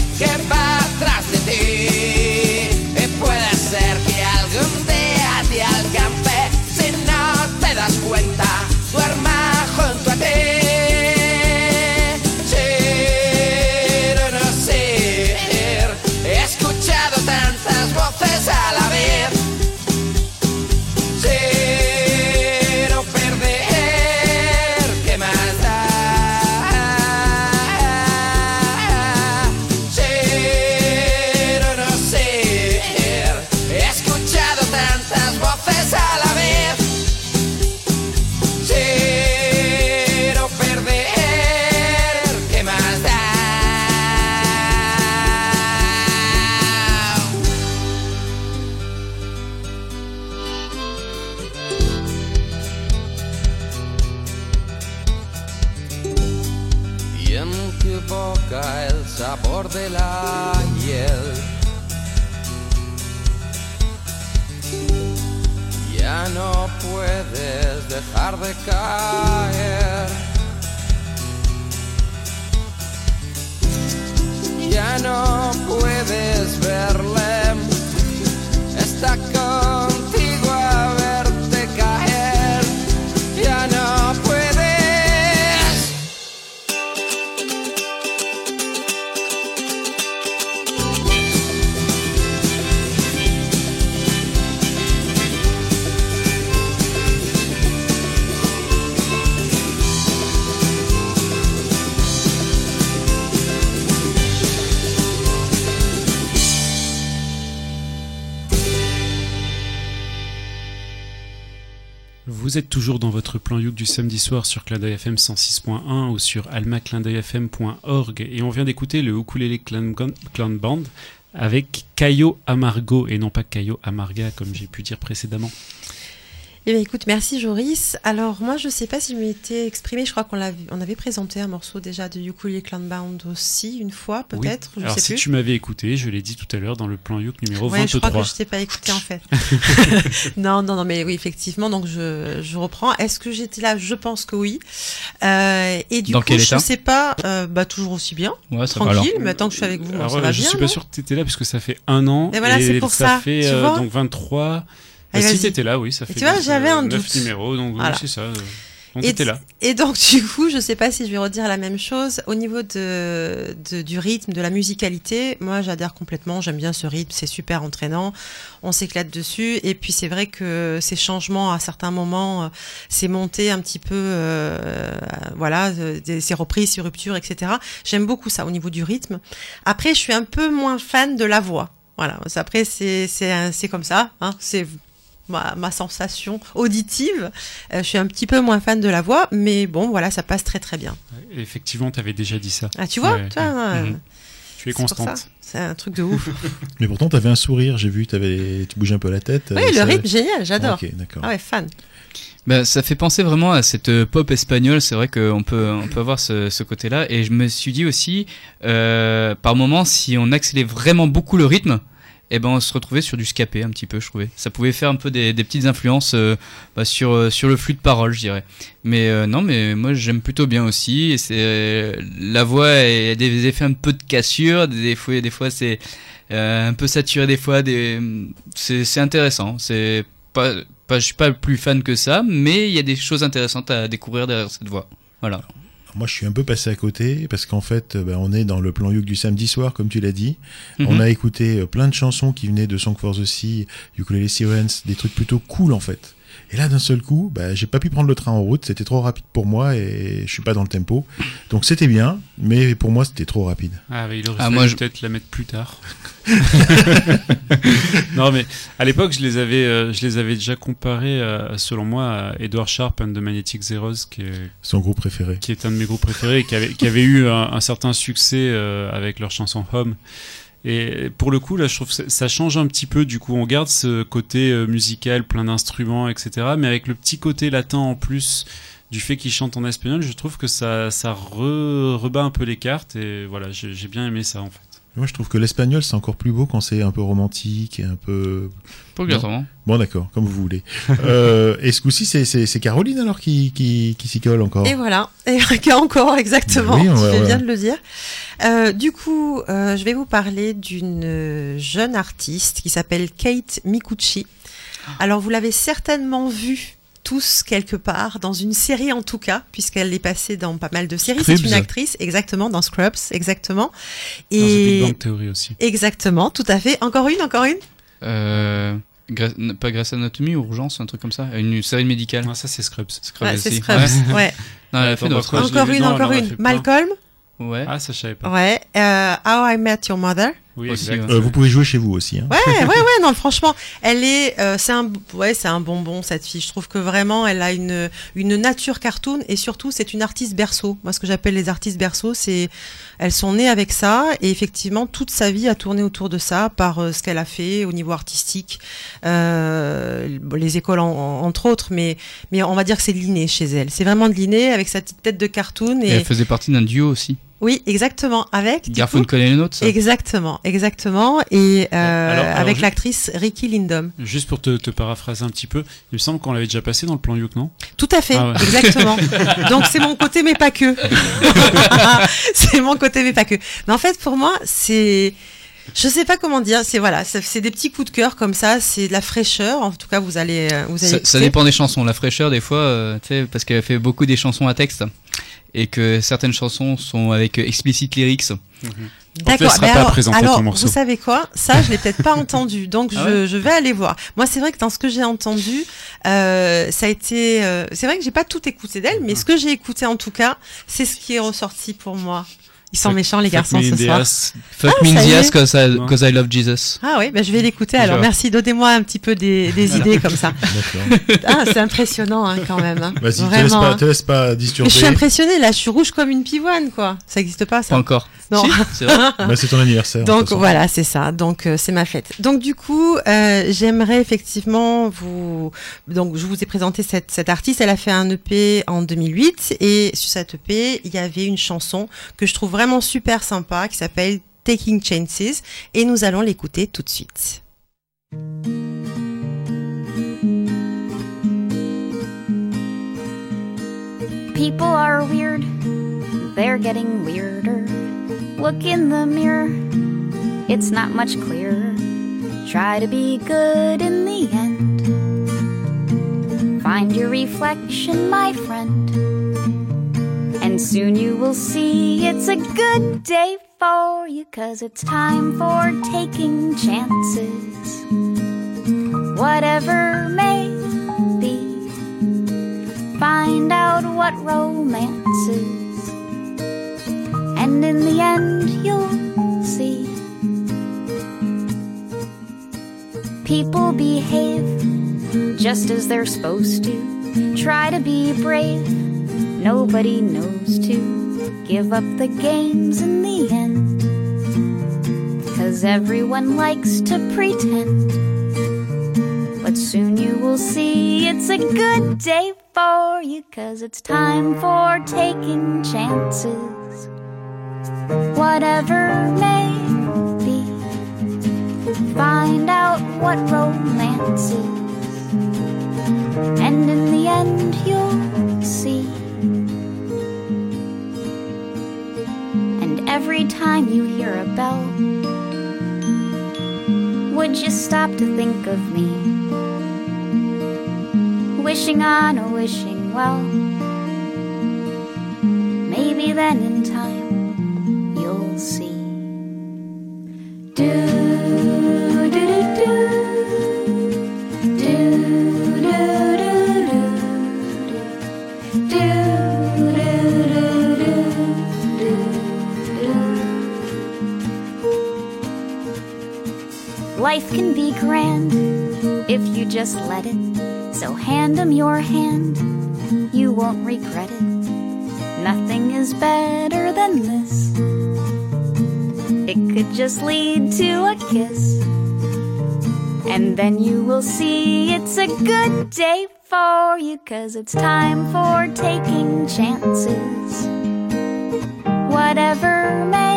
plan Youk du samedi soir sur Clin FM 106.1 ou sur almaclindeuilfm.org et on vient d'écouter le Ukulele Clan, Clan Band avec Caio Amargo et non pas Caio Amarga comme j'ai pu dire précédemment. Eh bien, écoute, merci Joris. Alors, moi, je sais pas si je m'étais exprimé. Je crois qu'on on avait présenté un morceau déjà de Ukulele Clanbound aussi, une fois, Oui. peut-être. Je Alors sais si plus. tu m'avais écouté, je l'ai dit tout à l'heure dans le plan Youk numéro Ouais, 23. je crois que je t'ai pas écouté en fait. non, non, non, mais oui, effectivement. Donc je, je reprends. Est-ce que j'étais là? Je pense que oui. Euh, et du Dans coup, quel je état? sais pas. euh, bah toujours aussi bien. Ouais, ça va Tranquille. alors. Mais tant que je suis avec vous, bon, Alors, ça euh, va je bien. suis pas sûr que tu étais là puisque ça fait un an. Et voilà, c'est pour ça, fait euh, vois? donc 23. Euh, si t'étais là, oui, ça Et fait tu vois, j'avais euh, un doute. numéros, donc oui, c'est ça. euh, Donc Et, là. et donc du coup, je sais pas si je vais redire la même chose au niveau de, de- du rythme, de la musicalité. Moi, j'adhère complètement. J'aime bien ce rythme, c'est super entraînant. On s'éclate dessus. Et puis c'est vrai que ces changements à certains moments, euh, c'est monté un petit peu, euh, voilà, ces reprises, ces ruptures, etc. J'aime beaucoup ça au niveau du rythme. Après, je suis un peu moins fan de la voix. Voilà. Après, c'est c'est comme ça. Hein. C'est ma, ma sensation auditive. Euh, je suis un petit peu moins fan de la voix, mais bon, voilà, ça passe très très bien. Effectivement, t'avais déjà dit ça. Ah, tu vois, Ouais, tu ouais. ouais. Mhm. Tu es constante. ça. C'est un truc de ouf. Mais pourtant, t'avais un sourire, j'ai vu, t'avais, tu bougeais un peu la tête. oui, euh, le ça- rythme, génial, j'adore. Ok, d'accord. Ah ouais, fan. Bah, ça fait penser vraiment à cette euh, pop espagnole. C'est vrai qu'on peut, on peut avoir ce, ce côté-là. Et je me suis dit aussi, euh, par moment, si on accélère vraiment beaucoup le rythme, eh ben, on se retrouvait sur du scapé un petit peu, je trouvais. Ça pouvait faire un peu des, des petites influences euh, bah, sur, euh, sur le flux de parole, je dirais. Mais euh, non, mais moi j'aime plutôt bien aussi. Et c'est euh, la voix a des effets un peu de cassure. Des fois, des fois c'est un peu saturé. Des fois, des, c'est, intéressant. C'est pas, pas, je suis pas plus fan que ça, mais il y a des choses intéressantes à découvrir derrière cette voix. Voilà. Moi, je suis un peu passé à côté parce qu'en fait, euh, ben, on est dans le plan Youk du samedi soir, comme tu l'as dit. Mhm. On a écouté euh, plein de chansons qui venaient de Song for the Sea, Ukulele Sirens, des trucs plutôt cool en fait. Et là, d'un seul coup, bah, j'ai pas pu prendre le train en route, c'était trop rapide pour moi et je suis pas dans le tempo. Donc c'était bien, mais pour moi, c'était trop rapide. Ah, mais il aurait Ah, fallu moi, je- peut-être la mettre plus tard. non, mais à l'époque, je les avais, euh, je les avais déjà comparés, euh, selon moi, à Edward Sharp and the Magnetic Zeros, qui est, Son groupe préféré. qui est un de mes groupes préférés, et qui avait, qui avait eu un, un certain succès euh, avec leur chanson Home. Et pour le coup, là, je trouve ça- change un petit peu. Du coup, on garde ce côté euh, musical, plein d'instruments, etc. Mais avec le petit côté latin en plus du fait qu'il chante en espagnol, je trouve que ça, ça re- rebat un peu les cartes. Et voilà, j'ai bien aimé ça en fait. Moi, je trouve que l'espagnol, c'est encore plus beau quand c'est un peu romantique et un peu. Pas obligatoirement. Bon, d'accord, comme vous voulez. euh, et ce coup-ci, c'est- c'est c'est Caroline alors qui, qui, qui s'y colle encore? Et voilà, et encore exactement, Ben oui, on tu va- fais voilà. bien de le dire. Euh, du coup, euh, je vais vous parler d'une euh, jeune artiste qui s'appelle Kate Mikuchi. Alors, vous l'avez certainement vue tous quelque part, dans une série en tout cas, puisqu'elle est passée dans pas mal de séries. C'est Scrubs. une actrice, exactement, dans Scrubs, exactement. Dans The Et Big Bang Theory aussi. exactement, tout à fait. Encore une, encore une? Euh, pas Grey's Anatomy ou Urgence, un truc comme ça? Une série médicale. Ah, ça, c'est Scrubs. Scrubs Ouais, c'est. Scrubs, ouais. Non, elle a fait encore une, Non, encore une. Malcolm? Ouais. Ah, ça, je savais pas. Ouais. Euh, How I Met Your Mother. Oui, Aussi, exact. ouais. Euh, vous pouvez jouer chez vous aussi. Hein. Ouais, ouais, ouais, non, franchement, elle est, euh, c'est un, ouais, c'est un bonbon cette fille. Je trouve que vraiment, elle a une, une nature cartoon et surtout, c'est une artiste berceau. Moi, ce que j'appelle les artistes berceaux, c'est, elles sont nées avec ça et effectivement, toute sa vie a tourné autour de ça par euh, ce qu'elle a fait au niveau artistique, euh, les écoles en- en- entre autres, mais, mais on va dire que c'est de l'inné chez elle. C'est vraiment de l'inné avec sa petite tête de cartoon Et et, elle faisait partie d'un duo aussi. Oui, exactement, avec. Garfunkel et les nôtres. Exactement, exactement, et euh, alors- alors avec je- l'actrice Ricky Lindom. Juste pour te, te paraphraser un petit peu, il me semble qu'on l'avait déjà passé dans le plan Youk, non? Tout à fait, Ah ouais. exactement. Donc c'est mon côté, mais pas que. c'est mon côté, mais pas que. Mais en fait, pour moi, c'est, je sais pas comment dire. C'est voilà, c'est des petits coups de cœur comme ça. C'est de la fraîcheur. En tout cas, vous allez, euh, vous allez. Ça, dépend des chansons. La fraîcheur, des fois, euh, tu sais, parce qu'elle fait beaucoup des chansons à texte. Et que certaines chansons sont avec euh, explicit lyrics. Te D'accord. mais alors, vous savez quoi? Ça, je l'ai peut-être pas entendu, donc Ah je, je vais aller voir. Moi, c'est vrai que dans ce que j'ai entendu, euh, ça a été. euh, c'est vrai que j'ai pas tout écouté d'elle, mais ce que j'ai écouté en tout cas, c'est ce qui est ressorti pour moi. Ils sont Fuck- méchants les fuck garçons me in ce the soir. ass. Fuck Ah, me in ça the y ass est. cause I, cause I love Jesus. Ah oui, ben je vais l'écouter. Alors merci, donnez-moi un petit peu des, des idées comme ça. D'accord. Ah, c'est impressionnant hein, quand même. hein. Vas-y, te laisse pas, hein. te laisse pas Mais disturber. je suis impressionnée là, je suis rouge comme une pivoine quoi. Ça existe pas ça Pas encore. Non. Si, c'est vrai. Bah, c'est ton anniversaire. Donc voilà, c'est ça. Donc euh, c'est ma fête. Donc du coup, euh, j'aimerais effectivement vous. Donc je vous ai présenté cette, cette artiste. Elle a fait un EP en 2008 et sur cette EP, il y avait une chanson que je trouve vraiment super sympa qui s'appelle Taking Chances et nous allons l'écouter tout de suite. People are weird, they're getting weirder. Look in the mirror, it's not much clearer. Try to be good in the end. Find your reflection, my friend. And soon you will see it's a good day for you, cause it's time for taking chances. Whatever may be, find out what romance is. And in the end, you'll see. People behave just as they're supposed to. Try to be brave, nobody knows to. Give up the games in the end. Cause everyone likes to pretend. But soon you will see it's a good day for you, cause it's time for taking chances. Whatever may be, find out what romance is. And in the end, you'll see. And every time you hear a bell, would you stop to think of me? Wishing on a wishing well. Maybe then in time you'll see. Do do do do. Do do do. Life can be grand if you just let it. So hand 'em your hand, you won't regret it. Nothing is better than this. It could just lead to a kiss. And then you will see it's a good day for you, cause it's time for taking chances. Whatever may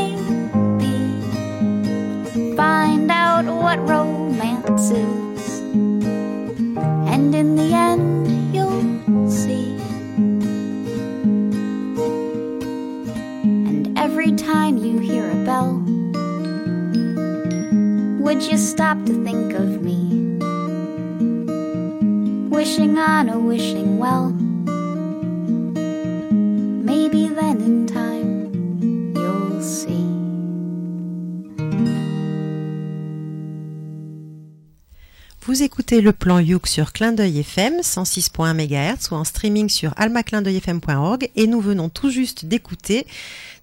écoutez le plan Youk sur Clin d'œil FM 106.1 MHz ou en streaming sur almaclindeuilfm.org et nous venons tout juste d'écouter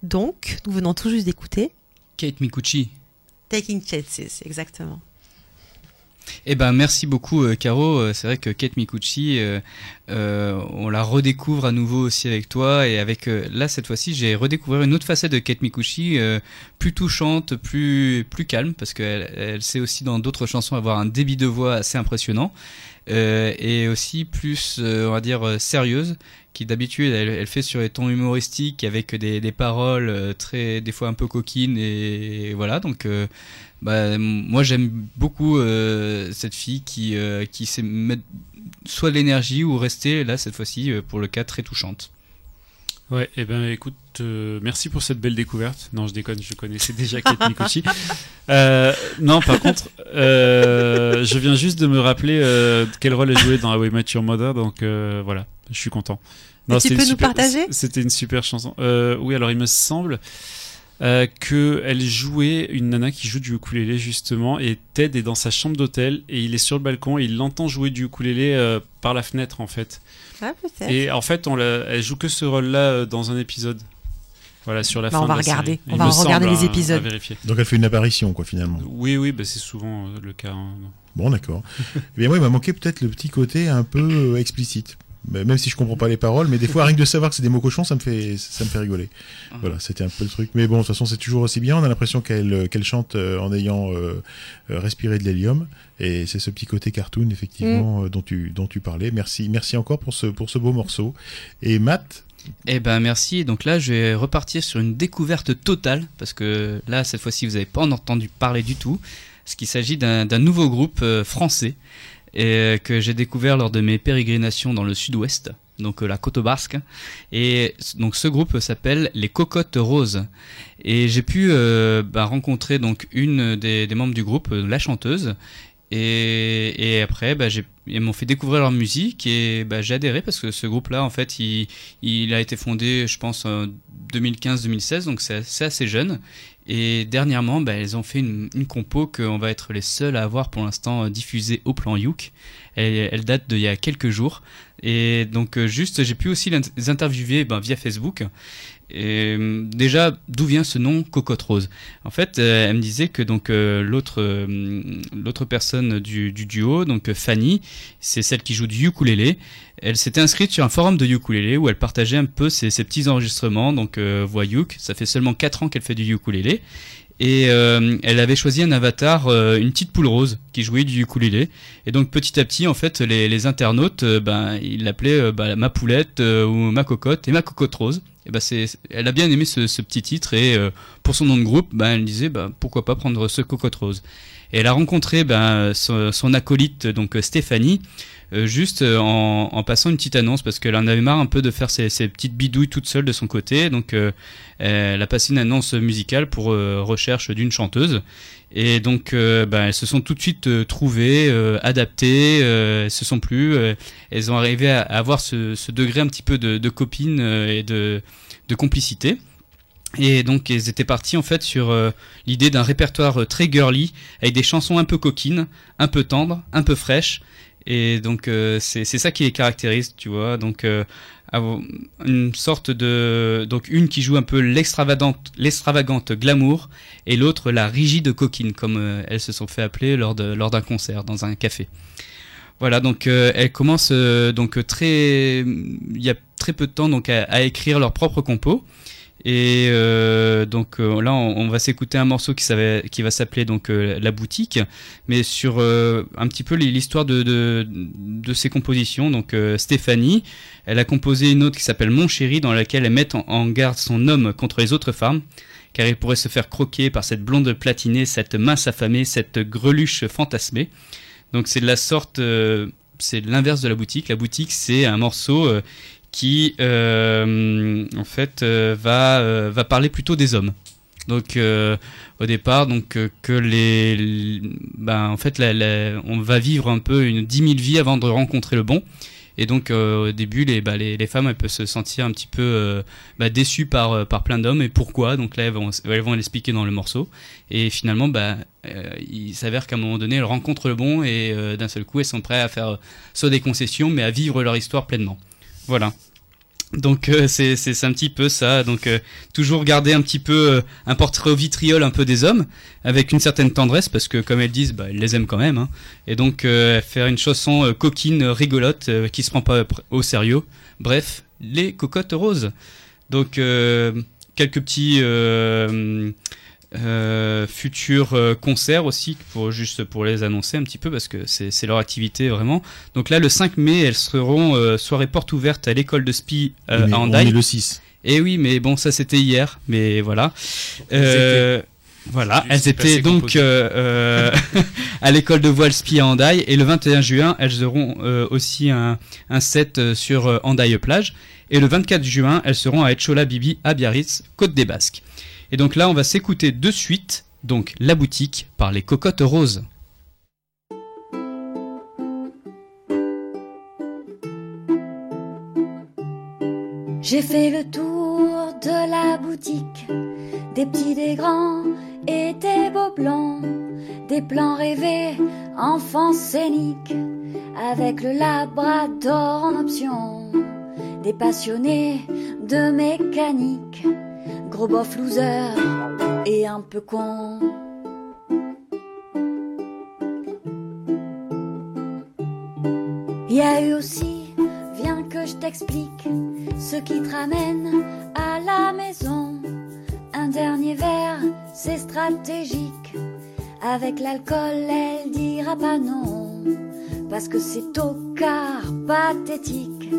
donc nous venons tout juste d'écouter Kate Mikuchi. Taking Chances exactement. Eh ben merci beaucoup euh, Caro. Euh, C'est vrai que Kate Mikuchi, euh, on la redécouvre à nouveau aussi avec toi et avec là cette fois-ci j'ai redécouvert une autre facette de Kate Mikuchi, plus touchante, plus calme parce qu'elle elle sait aussi dans d'autres chansons avoir un débit de voix assez impressionnant et aussi plus on va dire sérieuse qui d'habitude elle, fait sur les tons humoristiques avec des, paroles très des fois un peu coquines et, voilà donc bah, moi j'aime beaucoup euh, cette fille qui euh, qui sait mettre soit de l'énergie ou rester là cette fois-ci euh, pour le cas très touchante. Ouais, et ben écoute, euh, merci pour cette belle découverte. Non, je déconne, je connaissais déjà Kate Mikuchi. Euh, non, par contre, euh, je viens juste de me rappeler euh, quel rôle elle jouait dans How I Met Your Mother, donc euh, voilà, je suis content. Et tu peux nous super- partager? C'était une super chanson. Euh, oui, alors il me semble euh, que elle jouait une nana qui joue du ukulélé justement, et Ted est dans sa chambre d'hôtel et il est sur le balcon et il l'entend jouer du ukulélé euh, par la fenêtre en fait. Ah. Et en fait, on la- elle joue que ce rôle-là euh, dans un épisode. Voilà, sur la Bah, fin on va de la regarder. série. On Il va regarder semble, les hein, épisodes. à. Donc elle fait une apparition, quoi, finalement. Oui, oui, bah, c'est souvent euh, le cas. hein. Bon, d'accord. Mais moi, il m'a manqué peut-être le petit côté un peu euh, explicite. Même si je comprends pas les paroles, mais des fois, rien que de savoir que c'est des mots cochons, ça me fait, ça me fait rigoler. Voilà, c'était un peu le truc. Mais bon, de toute façon, c'est toujours aussi bien. On a l'impression qu'elle euh, qu'elle chante euh, en ayant euh, respiré de l'hélium. Et c'est ce petit côté cartoon, effectivement, euh, dont, tu, dont tu parlais. Merci, merci encore pour ce, pour ce beau morceau. Et Matt, Eh ben merci. Donc là, je vais repartir sur une découverte totale parce que là, cette fois-ci, vous n'avez pas en entendu parler du tout. Parce qu'il s'agit d'un d'un nouveau groupe euh, français et, euh, que j'ai découvert lors de mes pérégrinations dans le sud-ouest, donc euh, la côte basque. Et donc ce groupe s'appelle les Cocottes Roses. Et j'ai pu euh, bah, rencontrer donc une des, membres du groupe, la chanteuse. Et, après, bah, ils m'ont fait découvrir leur musique et bah, j'ai adhéré parce que ce groupe-là, en fait, il, il a été fondé, je pense, en 2015-2016, donc c'est assez jeune. Et dernièrement, bah, ils ont fait une, une compo qu'on va être les seuls à avoir pour l'instant euh, diffusée au plan Youk. Elle, elle date d'il y a quelques jours. Et donc, euh, juste, j'ai pu aussi les interviewer ben, via Facebook. Et euh, déjà, d'où vient ce nom Cocotte Rose? En fait, euh, elle me disait que donc euh, l'autre l'autre personne du, du duo, donc Fanny, c'est celle qui joue du ukulélé. Elle s'était inscrite sur un forum de ukulélé où elle partageait un peu ses, ses petits enregistrements, donc voix uk. Ça fait seulement 4 ans qu'elle fait du ukulélé. Et euh, elle avait choisi un avatar, euh, une petite poule rose qui jouait du ukulélé. Et donc petit à petit, en fait, les, les internautes, euh, ben, ils l'appelaient bah, ma poulette euh, ou ma cocotte et ma cocotte rose. Et ben c'est, elle a bien aimé ce, ce petit titre et pour son nom de groupe, ben, elle disait ben, pourquoi pas prendre ce cocotte rose. Et elle a rencontré ben, son, son acolyte, donc Stéphanie, euh, juste euh, en, passant une petite annonce parce qu'elle en avait marre un peu de faire ses, petites bidouilles toute seule de son côté. Donc euh, elle a passé une annonce musicale pour recherche d'une chanteuse. Et donc ben, elles se sont tout de suite trouvées, adaptées, elles se sont plus. elles ont arrivé à, avoir ce, degré un petit peu de, copine et de, complicité. Et donc ils étaient partis en fait sur l'idée d'un répertoire très girly avec des chansons un peu coquines, un peu tendres, un peu fraîches. Et donc euh, c'est ça qui les caractérise, tu vois. Donc euh, une sorte de donc une qui joue un peu l'extravagante glamour et l'autre la rigide coquine comme euh, elles se sont fait appeler lors de lors d'un concert dans un café. Voilà, donc euh, elles commencent donc très il y a très peu de temps donc à, à écrire leur propre compo. Et euh, donc euh, là, on, va s'écouter un morceau qui, va s'appeler donc euh, La Boutique, mais sur un petit peu l'histoire de, ses compositions. Donc Stéphanie, elle a composé une autre qui s'appelle Mon Chéri, dans laquelle elle met en, garde son homme contre les autres femmes, car il pourrait se faire croquer par cette blonde platinée, cette mince affamée, cette greluche fantasmée. Donc c'est de la sorte, c'est l'inverse de la boutique. La boutique, c'est un morceau qui, euh, en fait, euh, va euh, va parler plutôt des hommes. Donc au départ, donc que les, ben en fait, la- on va vivre un peu une 10 000 vies avant de rencontrer le bon. Et donc au début, les, bah, les, les femmes elles peuvent se sentir un petit peu bah, déçues par, par plein d'hommes. Et pourquoi? Donc là, elles vont, l'expliquer dans le morceau. Et finalement, bah, il s'avère qu'à un moment donné, elles rencontrent le bon et d'un seul coup, elles sont prêtes à faire soit des concessions, mais à vivre leur histoire pleinement. Voilà. Donc euh, c'est c'est un petit peu ça. Donc euh, toujours garder un petit peu euh, un portrait au vitriol un peu des hommes avec une certaine tendresse parce que comme elles disent, bah, elles les aiment quand même. hein. Et donc faire une chanson coquine, rigolote, qui se prend pas au sérieux. Bref, les cocottes roses. Donc quelques petits euh, futurs euh, concerts aussi pour juste pour les annoncer un petit peu parce que c'est leur activité vraiment. Donc là le 5 mai elles seront euh, soirée porte ouverte à l'école de Spi euh, à on Hendaye. est le 6. Et oui mais bon ça c'était hier mais voilà. Euh, voilà, elles étaient donc euh, euh, à l'école de voile Spi à Hendaye et le 21 juin elles auront euh, aussi un, un set sur euh, Hendaye plage et le 24 juin elles seront à Etchola Bibi à Biarritz, Côte des Basques. Et donc là on va s'écouter de suite donc La Boutique par les Cocottes Roses. J'ai fait le tour de la boutique, des petits, des grands et des beaux blancs, des plans rêvés, enfants scéniques, avec le labrador en option, des passionnés de mécanique, gros bof loser et un peu con. Il y a eu aussi, viens que je t'explique, ce qui te ramène à la maison. Un dernier verre, c'est stratégique. Avec l'alcool, elle dira pas non. Parce que c'est au quart pathétique.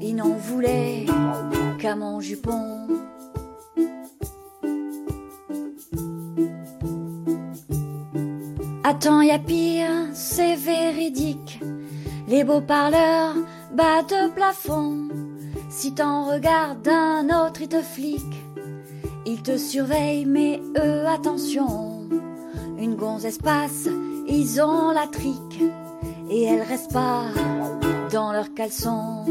Il n'en voulait qu'à mon jupon. Attends, y a pire, c'est véridique. Les beaux parleurs de plafond. Si t'en regardes un autre, il te flique. Il te surveille, mais eux, attention. Une gonzesse passe, ils ont la trique. Et elles restent pas dans leurs caleçons.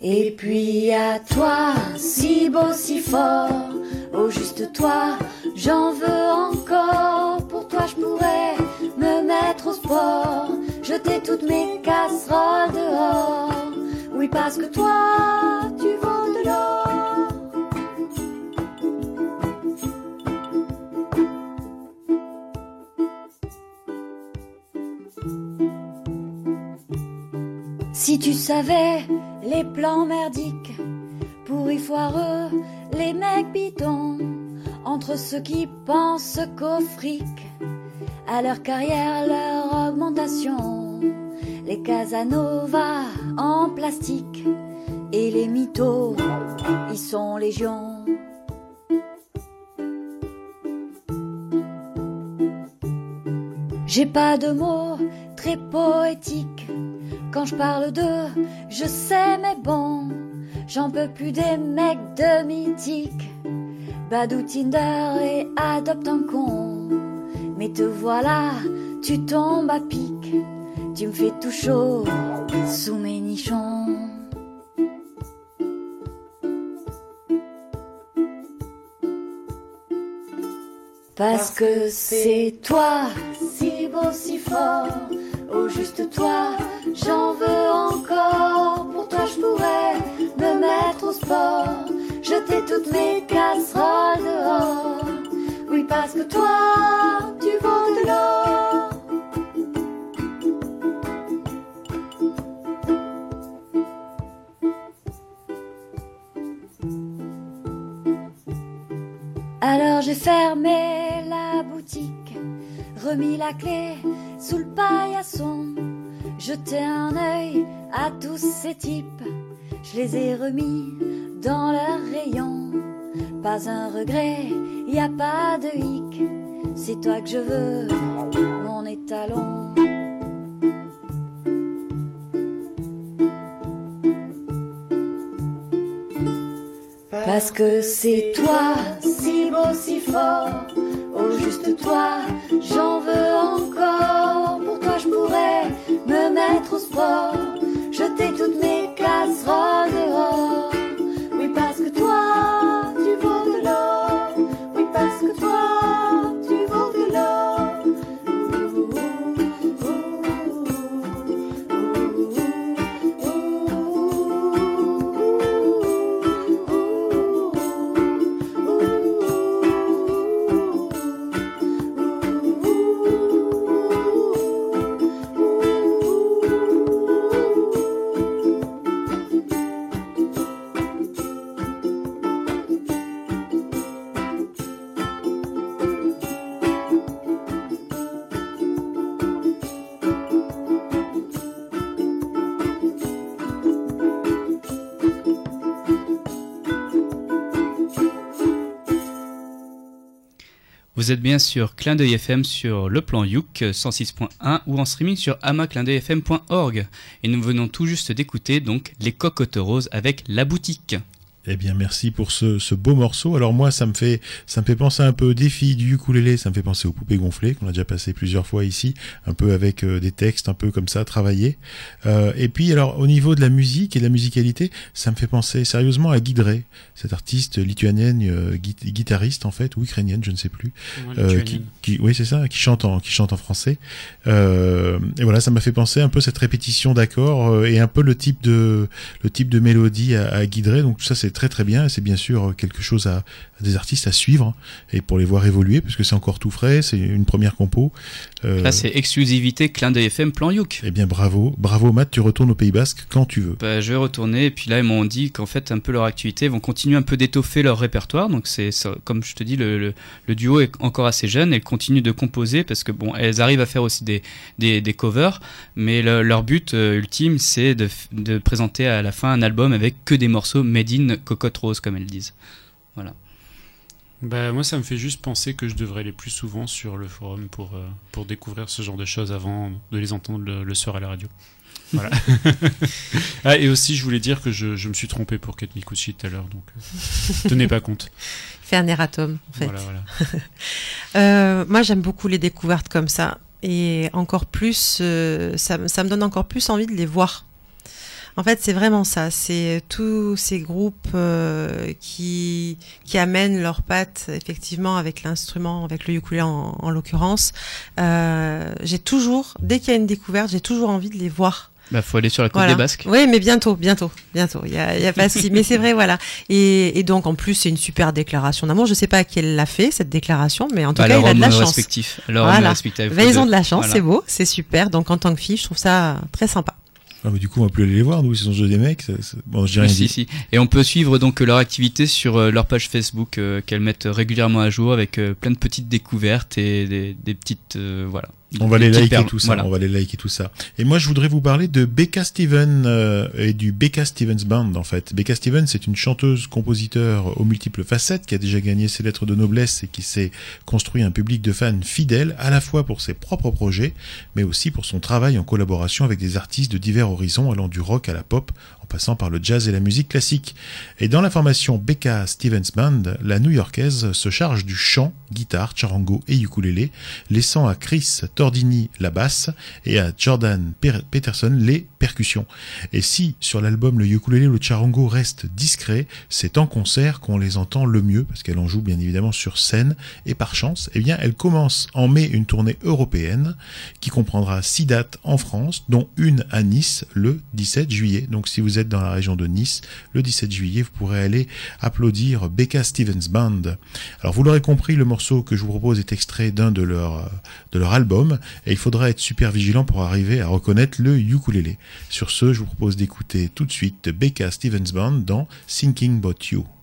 Et puis à toi, si beau, si fort, au juste toi, j'en veux encore. Pour toi, je pourrais me mettre au sport, jeter toutes mes casseroles dehors. Oui, parce que toi, tu vaux de l'or. Si tu savais les plans merdiques, pourris foireux, les mecs bidons, entre ceux qui pensent qu'au fric, à leur carrière, leur augmentation, les Casanova en plastique, et les mythos, ils sont légion. J'ai pas de mots très poétiques quand je parle d'eux, je sais mais bon, j'en peux plus des mecs de mythique. Badou Tinder et adopte un con. Mais te voilà, tu tombes à pic, tu me fais tout chaud sous mes nichons. Parce que c'est toi, si beau, si fort, au juste toi, j'en veux encore. Pour toi, je pourrais me mettre au sport, jeter toutes mes casseroles dehors. Oui, parce que toi, tu vaux de l'or. Alors j'ai fermé la boutique, remis la clé sous le paillasson jeté un œil à tous ces types, je les ai remis dans leur rayon. Pas un regret, y a pas de hic, c'est toi que je veux, mon étalon. Parce que c'est toi, si beau, si fort. Oh, juste toi, j'en veux encore. Pour toi, je pourrais me mettre au sport. Jeter toutes mes casseroles dehors. Vous êtes bien sur Clin d'œil FM sur le plan Youk 106.1 ou en streaming sur amaclindeuilfm.org. Et nous venons tout juste d'écouter donc Les Cocottes Roses avec La Boutique. Eh bien, merci pour ce, ce beau morceau. Alors moi, ça me fait, ça me fait penser un peu au défi du ukulélé. Ça me fait penser aux poupées gonflées qu'on a déjà passé plusieurs fois ici, un peu avec euh, des textes, un peu comme ça, travaillés. Euh, et puis, alors, au niveau de la musique et de la musicalité, ça me fait penser sérieusement à Guy Drey, cette artiste lituanienne, euh, gui- guitariste en fait, ou ukrainienne, je ne sais plus. Ouais, qui, oui, c'est ça, qui chante en, qui chante en français. Et voilà, ça m'a fait penser un peu cette répétition d'accords et un peu le type de, le type de mélodie à, à Guy Drey. Donc tout ça, c'est très très bien. Et c'est bien sûr quelque chose à, à des artistes à suivre et pour les voir évoluer, parce que c'est encore tout frais. C'est une première compo. Euh, Là, c'est exclusivité Clin d'œil FM plan Youk. Eh bien, bravo, bravo Matt. Tu retournes au Pays Basque quand tu veux. Bah, je vais retourner et puis là ils m'ont dit qu'en fait un peu leur activité vont continuer un peu d'étoffer leur répertoire donc c'est comme je te dis le, le, le duo est encore assez jeune elles continuent de composer parce que bon elles arrivent à faire aussi des, des, des covers mais le- leur but euh, ultime c'est de, de présenter à la fin un album avec que des morceaux made in cocotte rose comme elles disent voilà Bah, moi, ça me fait juste penser que je devrais aller plus souvent sur le forum pour, euh, pour découvrir ce genre de choses avant de les entendre le, le soir à la radio. Voilà. ah, et aussi, je voulais dire que je, je me suis trompé pour Kate Mikuchi tout à l'heure, donc euh, tenez pas compte. Fait un erratum, en fait. Voilà, voilà. Euh, moi, j'aime beaucoup les découvertes comme ça. Et encore plus, euh, ça, ça me donne encore plus envie de les voir. En fait, c'est vraiment ça. C'est tous ces groupes euh, qui, qui amènent leurs pattes, effectivement, avec l'instrument, avec le ukulélé en, en l'occurrence. Euh, j'ai toujours, dès qu'il y a une découverte, j'ai toujours envie de les voir. bah faut aller sur la côte Voilà. des Basques Oui, mais bientôt, bientôt, bientôt. Il y a, y a pas souci. Mais c'est vrai, voilà. Et, et donc, en plus, c'est une super déclaration d'amour. Je sais pas qui elle l'a fait, cette déclaration, mais en tout Bah, cas, il a de la chance. respectif. Leur voilà. respectif, Bah, ils ont de la chance, voilà. c'est beau, c'est super. Donc, en tant que fille, je trouve ça très sympa. Ah, mais du coup, on va plus aller les voir, nous, ils sont jeux des mecs. Bon, j'ai rien Oui, si, dit. si. Et on peut suivre donc leur activité sur euh, leur page Facebook euh, qu'elles mettent régulièrement à jour avec euh, plein de petites découvertes et des, des petites euh, voilà. On va les liker tout ça. Voilà. On va les liker tout ça. Et moi, je voudrais vous parler de Becca Stevens euh, et du Becca Stevens Band en fait. Becca Stevens, c'est une chanteuse, compositeur aux multiples facettes qui a déjà gagné ses lettres de noblesse et qui s'est construit un public de fans fidèles à la fois pour ses propres projets, mais aussi pour son travail en collaboration avec des artistes de divers horizons allant du rock à la pop, en passant par le jazz et la musique classique. Et dans la formation Becca Stevens Band, la New-Yorkaise se charge du chant, guitare, charango et ukulélé, laissant à Chris Tordini la basse et à Jordan Peterson les percussions. Et si sur l'album le ukulélé ou le charango restent discrets, c'est en concert qu'on les entend le mieux parce qu'elle en joue bien évidemment sur scène et par chance, eh bien elle commence en mai une tournée européenne qui comprendra six dates en France, dont une à Nice le 17 juillet. Donc si vous êtes dans la région de Nice, le 17 juillet, vous pourrez aller applaudir Becca Stevens Band. Alors vous l'aurez compris, le morceau que je vous propose est extrait d'un de leurs de leur album et il faudra être super vigilant pour arriver à reconnaître le ukulélé. Sur ce, je vous propose d'écouter tout de suite Becca Stevens Band dans Thinking About You.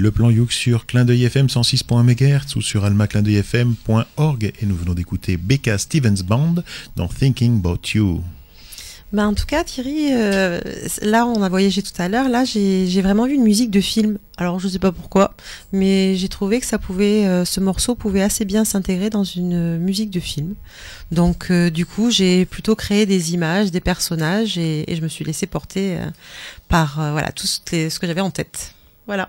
Le plan Youk sur clin d'œil FM 106.1 MHz ou sur almaclindeuilfm.org et nous venons d'écouter Becca Stevens Band dans Thinking About You. Bah, en tout cas, Thierry, euh, là, on a voyagé tout à l'heure. Là, j'ai vraiment vu une musique de film. Alors, je sais pas pourquoi, mais j'ai trouvé que ça pouvait, euh, ce morceau pouvait assez bien s'intégrer dans une musique de film. Donc, euh, du coup, j'ai plutôt créé des images, des personnages, et, et je me suis laissé porter euh, par voilà tout ce que j'avais en tête. Voilà.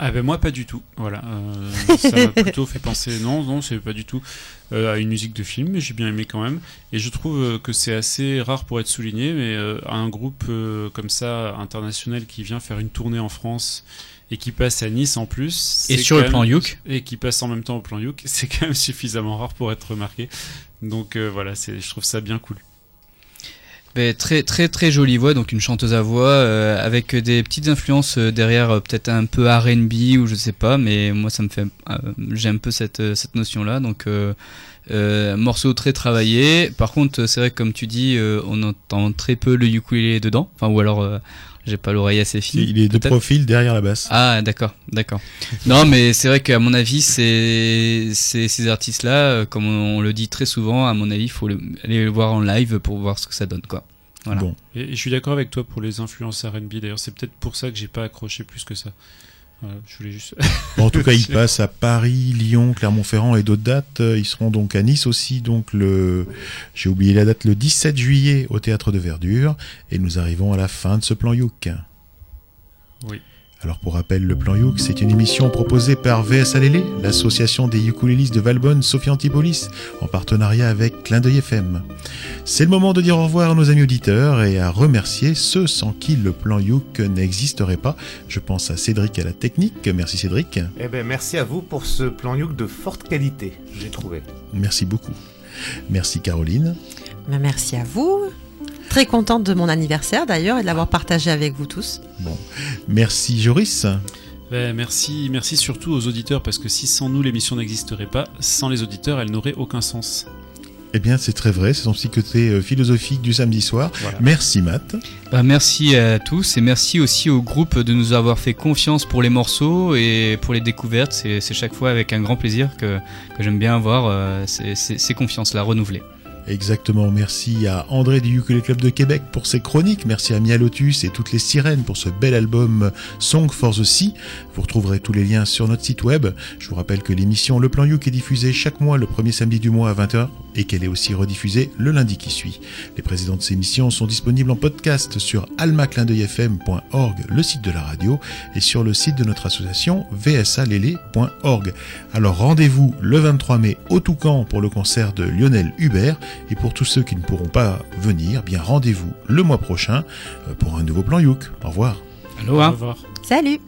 Ah ben moi pas du tout, voilà. Euh, ça m'a plutôt fait penser, non, non, c'est pas du tout euh, à une musique de film, mais j'ai bien aimé quand même. Et je trouve euh, que c'est assez rare pour être souligné, mais euh, un groupe euh, comme ça, international, qui vient faire une tournée en France et qui passe à Nice en plus. Et sur le plan Youk. Et qui passe en même temps au plan Youk, c'est quand même suffisamment rare pour être remarqué. Donc euh, voilà, c'est, je trouve ça bien cool. Très très très jolie voix, donc une chanteuse à voix euh, avec des petites influences euh, derrière, euh, peut-être un peu R&B ou je sais pas, mais moi ça me fait, euh, j'ai un peu cette cette notion là, donc morceau très travaillé. Par contre, c'est vrai que comme tu dis, on entend très peu le ukulélé dedans, enfin ou alors j'ai pas l'oreille assez fine. Il est de profil derrière la basse. Ah d'accord, d'accord. non mais c'est vrai qu'à mon avis, c'est c'est- ces artistes-là, comme on, on le dit très souvent, à mon avis, il faut le- aller le voir en live pour voir ce que ça donne quoi. Voilà. Et, et je suis d'accord avec toi pour les influences R&B. D'ailleurs, c'est peut-être pour ça que j'ai pas accroché plus que ça. Voilà, je voulais juste. Bon, en tout cas, ils passent à Paris, Lyon, Clermont-Ferrand et d'autres dates. Euh, Ils seront donc à Nice aussi, donc le, j'ai oublié la date, le 17 juillet au Théâtre de Verdure. Et nous arrivons à la fin de ce plan Youk. Oui. Alors pour rappel, le plan Youk, c'est une émission proposée par VS Alélé, l'association des ukulélistes de Valbonne, Sophie Antipolis, en partenariat avec Clin d'œil FM. C'est le moment de dire au revoir à nos amis auditeurs et à remercier ceux sans qui le plan Youk n'existerait pas. Je pense à Cédric à la technique. Merci Cédric. Eh ben, merci à vous pour ce plan Youk de forte qualité, j'ai trouvé. Merci beaucoup. Merci Caroline. Ben, merci à vous. Très contente de mon anniversaire d'ailleurs et de l'avoir partagé avec vous tous. Bon. Merci Joris. Ben, merci, merci surtout aux auditeurs parce que si sans nous l'émission n'existerait pas, sans les auditeurs, elle n'aurait aucun sens. Eh bien, c'est très vrai, c'est son petit côté euh, philosophique du samedi soir. Merci Matt. Bah, merci à tous et merci aussi au groupe de nous avoir fait confiance pour les morceaux et pour les découvertes. C'est c'est chaque fois avec un grand plaisir que, que j'aime bien avoir euh, ces, ces- ces confiances-là renouvelées. Exactement, merci à André du Ukulele Club de Québec pour ses chroniques, merci à Mia Lotus et toutes les sirènes pour ce bel album Song for the Sea. Vous retrouverez tous les liens sur notre site web. Je vous rappelle que l'émission Le Plan Youk est diffusée chaque mois le premier samedi du mois à 20h et qu'elle est aussi rediffusée le lundi qui suit. Les précédentes émissions sont disponibles en podcast sur almaclindeuilfm.org, le site de la radio, et sur le site de notre association vsalélé.org. Alors rendez-vous le 23 mai au Toucan pour le concert de Lionel Hubert et pour tous ceux qui ne pourront pas venir, bien rendez-vous le mois prochain euh, pour un nouveau plan Youk. Au revoir. Aloha. Au revoir. Salut